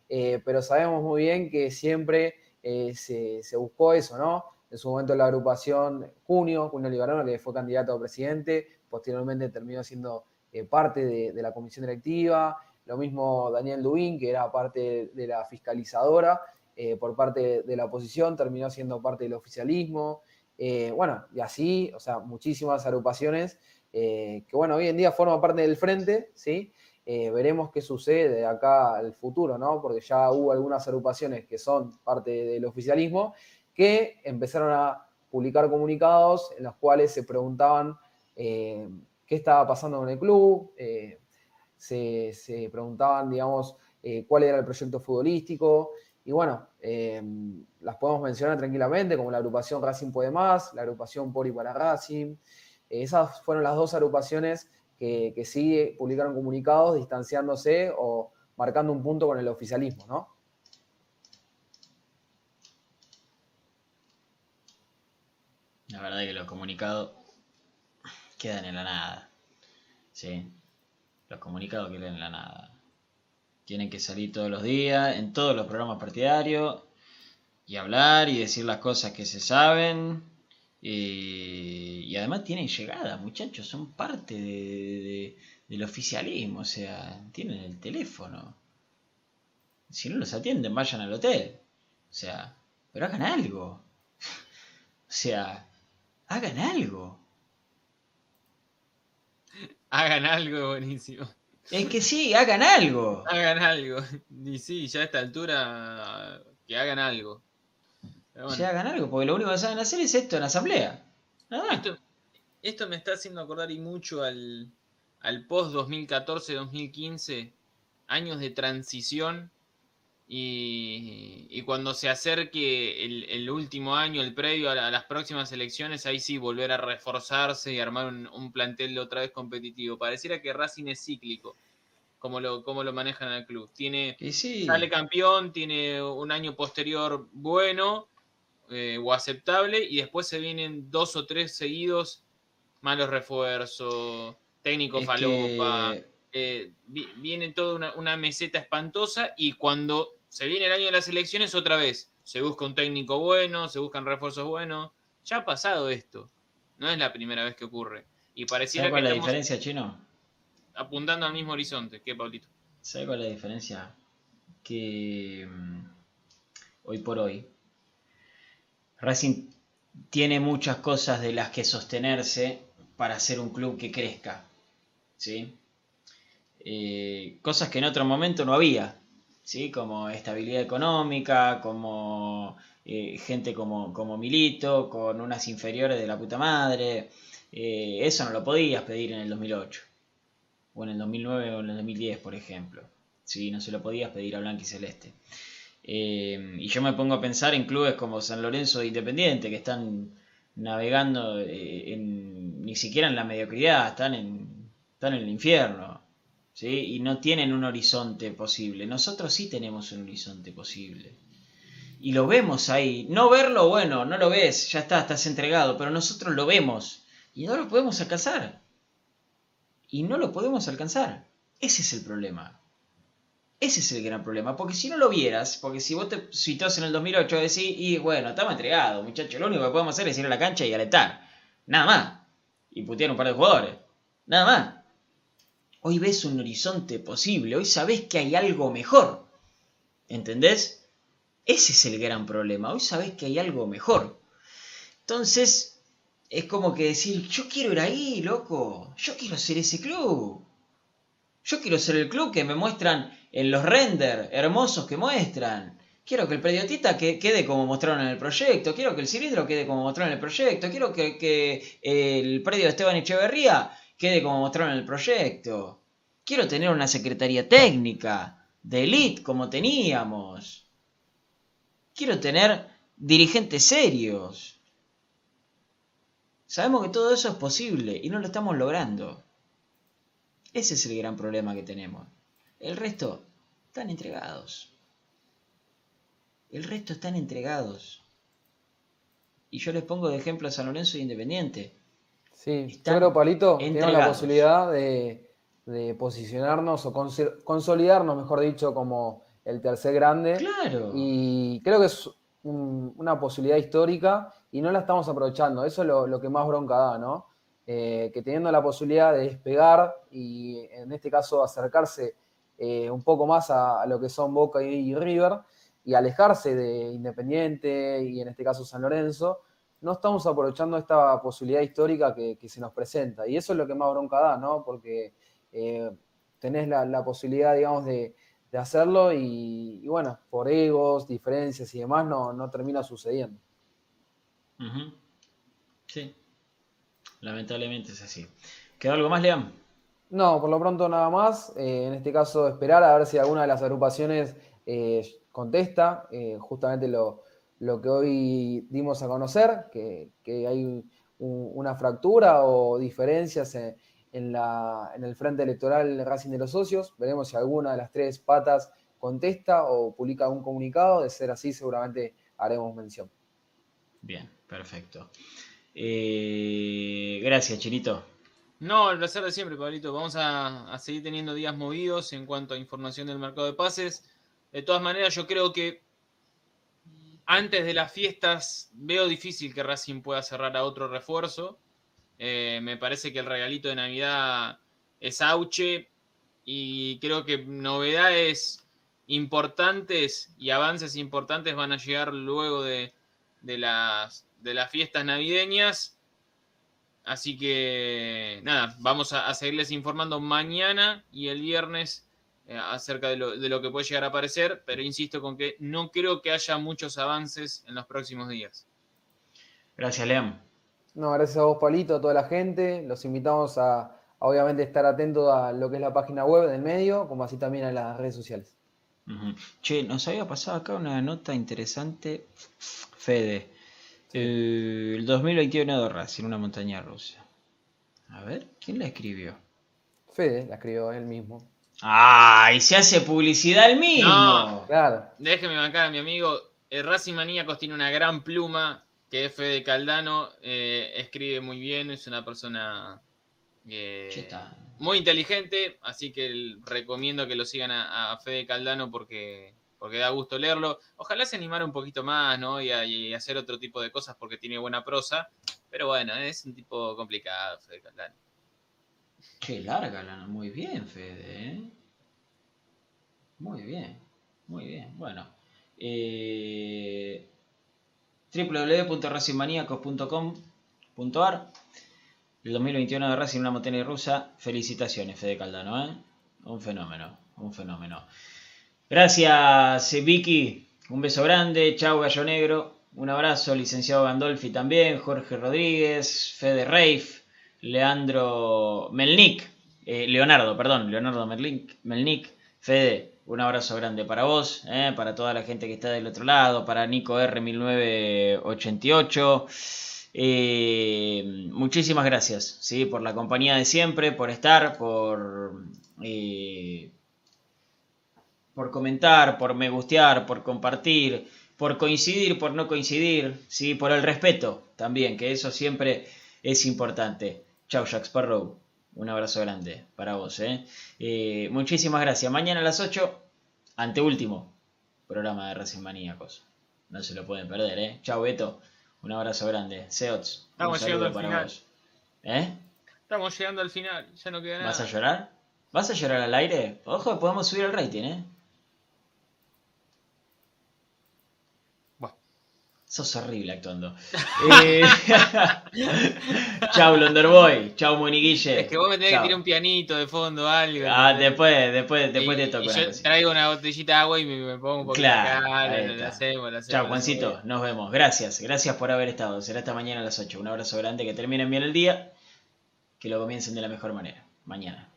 pero sabemos muy bien que siempre se, se buscó eso, ¿no? En su momento la agrupación Junio, Junio Liberano, que fue candidato a presidente, posteriormente terminó siendo eh, parte de, la comisión directiva, lo mismo Daniel Dubín, que era parte de la fiscalizadora, eh, por parte de la oposición, terminó siendo parte del oficialismo. eh, bueno, y así, o sea, muchísimas agrupaciones que, bueno, hoy en día forman parte del frente, ¿sí? Veremos qué sucede de acá al futuro, ¿no? Porque ya hubo algunas agrupaciones que son parte del oficialismo que empezaron a publicar comunicados en los cuales se preguntaban eh, qué estaba pasando con el club, eh, se, se preguntaban, digamos, eh, cuál era el proyecto futbolístico, y bueno, las podemos mencionar tranquilamente, como la agrupación Racing Puede Más, la agrupación Por para Racing. Esas fueron las dos agrupaciones que, que sí publicaron comunicados distanciándose o marcando un punto con el oficialismo, ¿no? La verdad es que los comunicados quedan en la nada. Sí. Los comunicados quedan en la nada. Tienen que salir todos los días, en todos los programas partidarios, y hablar y decir las cosas que se saben. Y, además tienen llegada, muchachos, son parte de- de- del oficialismo, o sea, tienen el teléfono. Si no los atienden, vayan al hotel. O sea, pero hagan algo. O sea, hagan algo. Hagan algo buenísimo. Es que sí, hagan algo. Hagan algo. Y sí, ya a esta altura, que hagan algo. Bueno. sea, hagan algo, porque lo único que saben hacer es esto en asamblea. Nada más. Esto, esto me está haciendo acordar y mucho al, al post 2014-2015, años de transición y, y cuando se acerque el, el último año, el previo a, la- a las próximas elecciones, ahí sí volver a reforzarse y armar un, un plantel otra vez competitivo. Pareciera que Racing es cíclico, como lo, como lo manejan el club. Tiene, sí. sale campeón, tiene un año posterior bueno eh, o aceptable y después se vienen dos o tres seguidos malos refuerzos, técnico Es falopa, que- eh, vi- viene toda una, una meseta espantosa y cuando se viene el año de las elecciones otra vez se busca un técnico bueno, se buscan refuerzos buenos, ya ha pasado esto, no es la primera vez que ocurre y pareciera ¿Sabes que la diferencia, Chino? apuntando al mismo horizonte, ¿qué, Pablito? ¿Sabes cuál es la diferencia? Que mm, hoy por hoy Racing tiene muchas cosas de las que sostenerse para ser un club que crezca. ¿Sí? Eh, cosas que en otro momento no había. ¿Sí? Como estabilidad económica, como eh, gente como, como Milito, con unas inferiores de la puta madre. Eh, eso no lo podías pedir en el 2008 o en el 2009 o en el 2010, por ejemplo. Sí, no se lo podías pedir a Blanca y Celeste. Y yo me pongo a pensar en clubes como San Lorenzo e Independiente, que están navegando ni siquiera en la mediocridad, están en, están en el infierno. ¿Sí? Y no tienen un horizonte posible. Nosotros sí tenemos un horizonte posible. y lo vemos ahí. No verlo, bueno, no lo ves, ya está, estás entregado, pero nosotros lo vemos y no lo podemos alcanzar. Y no lo podemos alcanzar. Ese es el problema. Ese es el gran problema, porque si no lo vieras, porque si vos te situás en el 2008 decís, y bueno, estamos entregados, muchachos, lo único que podemos hacer es ir a la cancha y alentar. Nada más. Y putear un par de jugadores. Nada más. Hoy ves un horizonte posible, hoy sabés que hay algo mejor. ¿Entendés? Ese es el gran problema, hoy sabés que hay algo mejor. Entonces, es como que decir, yo quiero ir ahí, loco, yo quiero ser ese club. Yo quiero ser el club que me muestran en los renders hermosos que muestran. Quiero que el prediotita que, quede como mostraron en el proyecto. Quiero que el cilindro quede como mostraron en el proyecto. Quiero que, que el predio de Esteban Echeverría quede como mostraron en el proyecto. Quiero tener una secretaría técnica de elite como teníamos. Quiero tener dirigentes serios. Sabemos que todo eso es posible y no lo estamos logrando. Ese es el gran problema que tenemos. El resto están entregados. El resto están entregados. Y yo les pongo de ejemplo a San Lorenzo Independiente. Sí, Están yo creo, Palito, tenemos la posibilidad de, de posicionarnos o consolidarnos, mejor dicho, como el tercer grande. Claro. Y creo que es un- una posibilidad histórica y no la estamos aprovechando. Eso es lo, lo que más bronca da, ¿no? Eh, que teniendo la posibilidad de despegar y en este caso acercarse eh, un poco más a, a lo que son Boca y, River y alejarse de Independiente y en este caso San Lorenzo, no estamos aprovechando esta posibilidad histórica que, que se nos presenta. Y eso es lo que más bronca da, ¿no? Porque eh, tenés la, la posibilidad, digamos, de, de hacerlo y, y bueno, por egos, diferencias y demás no, no termina sucediendo. Sí. Lamentablemente es así. ¿Quedó algo más, Leam? No, por lo pronto nada más. Eh, en este caso, esperar a ver si alguna de las agrupaciones eh, contesta justamente lo, lo que hoy dimos a conocer, que, que hay un- una fractura o diferencias en, en la, en el frente electoral Racing de los Socios. Veremos si alguna de las tres patas contesta o publica algún comunicado. De ser así, seguramente haremos mención. Bien, perfecto. Eh, gracias, Chinito. No, el placer de siempre, Pablito. Vamos a, a seguir teniendo días movidos en cuanto a información del mercado de pases. De todas maneras, yo creo que antes de las fiestas veo difícil que Racing pueda cerrar a otro refuerzo. Eh, me parece que el regalito de Navidad es Auche y creo que novedades importantes y avances importantes van a llegar luego de, las fiestas navideñas. Así que nada, vamos a, a seguirles informando mañana y el viernes eh, acerca de lo, de lo que puede llegar a aparecer, pero insisto con que no creo que haya muchos avances en los próximos días. Gracias, Leam. No, gracias a vos, Palito, a toda la gente. Los invitamos a, a, obviamente, estar atentos a lo que es la página web del medio, como así también a las redes sociales. Che, nos había pasado acá una nota interesante, Fede. El 2021 de Racing, una montaña rusa. A ver, ¿quién la escribió? Fede la escribió él mismo. ¡Ay! Se hace publicidad el mismo. No. Claro. Déjeme bancar a mi amigo. El Racing Maníacos tiene una gran pluma que es Fede Caldano. eh, escribe muy bien, es una persona eh, muy inteligente. Así que el- recomiendo que lo sigan a, a Fede Caldano porque, porque da gusto leerlo. Ojalá se animara un poquito más ¿no? y, a, y hacer otro tipo de cosas porque tiene buena prosa. Pero bueno, es un tipo complicado, Fede Caldano. Che, larga la Muy bien, Fede, ¿eh? Muy bien, muy bien. Bueno, eh, www.racingmaníacos.com.ar El 2021 de Racing, una montaña rusa. Felicitaciones, Fede Caldano, ¿eh? Un fenómeno, un fenómeno. Gracias, Vicky. Un beso grande. Chau, Gallo Negro. Un abrazo, licenciado Gandolfi también. Jorge Rodríguez, Fede Reif, Leandro Melnik. eh, Leonardo, perdón, Leonardo Melnik. Melnik. Fede, un abrazo grande para vos, eh, para toda la gente que está del otro lado, para Nico R1988. Eh, muchísimas gracias ¿sí? por la compañía de siempre, por estar, por, por comentar, por me gustear, por compartir, por coincidir, por no coincidir, ¿sí? por el respeto también, que eso siempre es importante. Chau, Jack Sparrow. Un abrazo grande para vos. ¿eh? Eh, muchísimas gracias. Mañana a las 8, anteúltimo programa de Racing Maníacos. No se lo pueden perder. ¿eh? Chau, Beto. Un abrazo grande. Seots. Estamos un llegando saludo al para final. vos. ¿Eh? Estamos llegando al final, ya no queda nada. ¿Vas a llorar? ¿Vas a llorar al aire? Ojo, podemos subir el rating, ¿eh? Sos horrible actuando. Eh, Chau, Londerboy. Chau, Moniguille. Es que vos me tenés Chau. que tirar un pianito de fondo, algo. Ah, después, después, después Y- te toco. y yo traigo una botellita de agua y me, me pongo un poquito Claro, acá, lo, lo hacemos, lo hacemos. Chao, lo Juancito. Nos vemos. Gracias. Gracias por haber estado. Será esta mañana a las 8. Un abrazo grande. Que terminen bien el día. Que lo comiencen de la mejor manera. Mañana.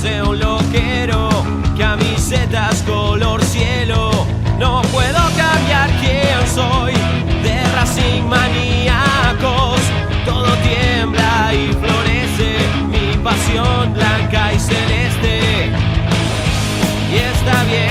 Parece un loquero, camisetas color cielo. No puedo cambiar quién soy, de Racing maníacos. Todo tiembla y florece, mi pasión blanca y celeste. Y está bien.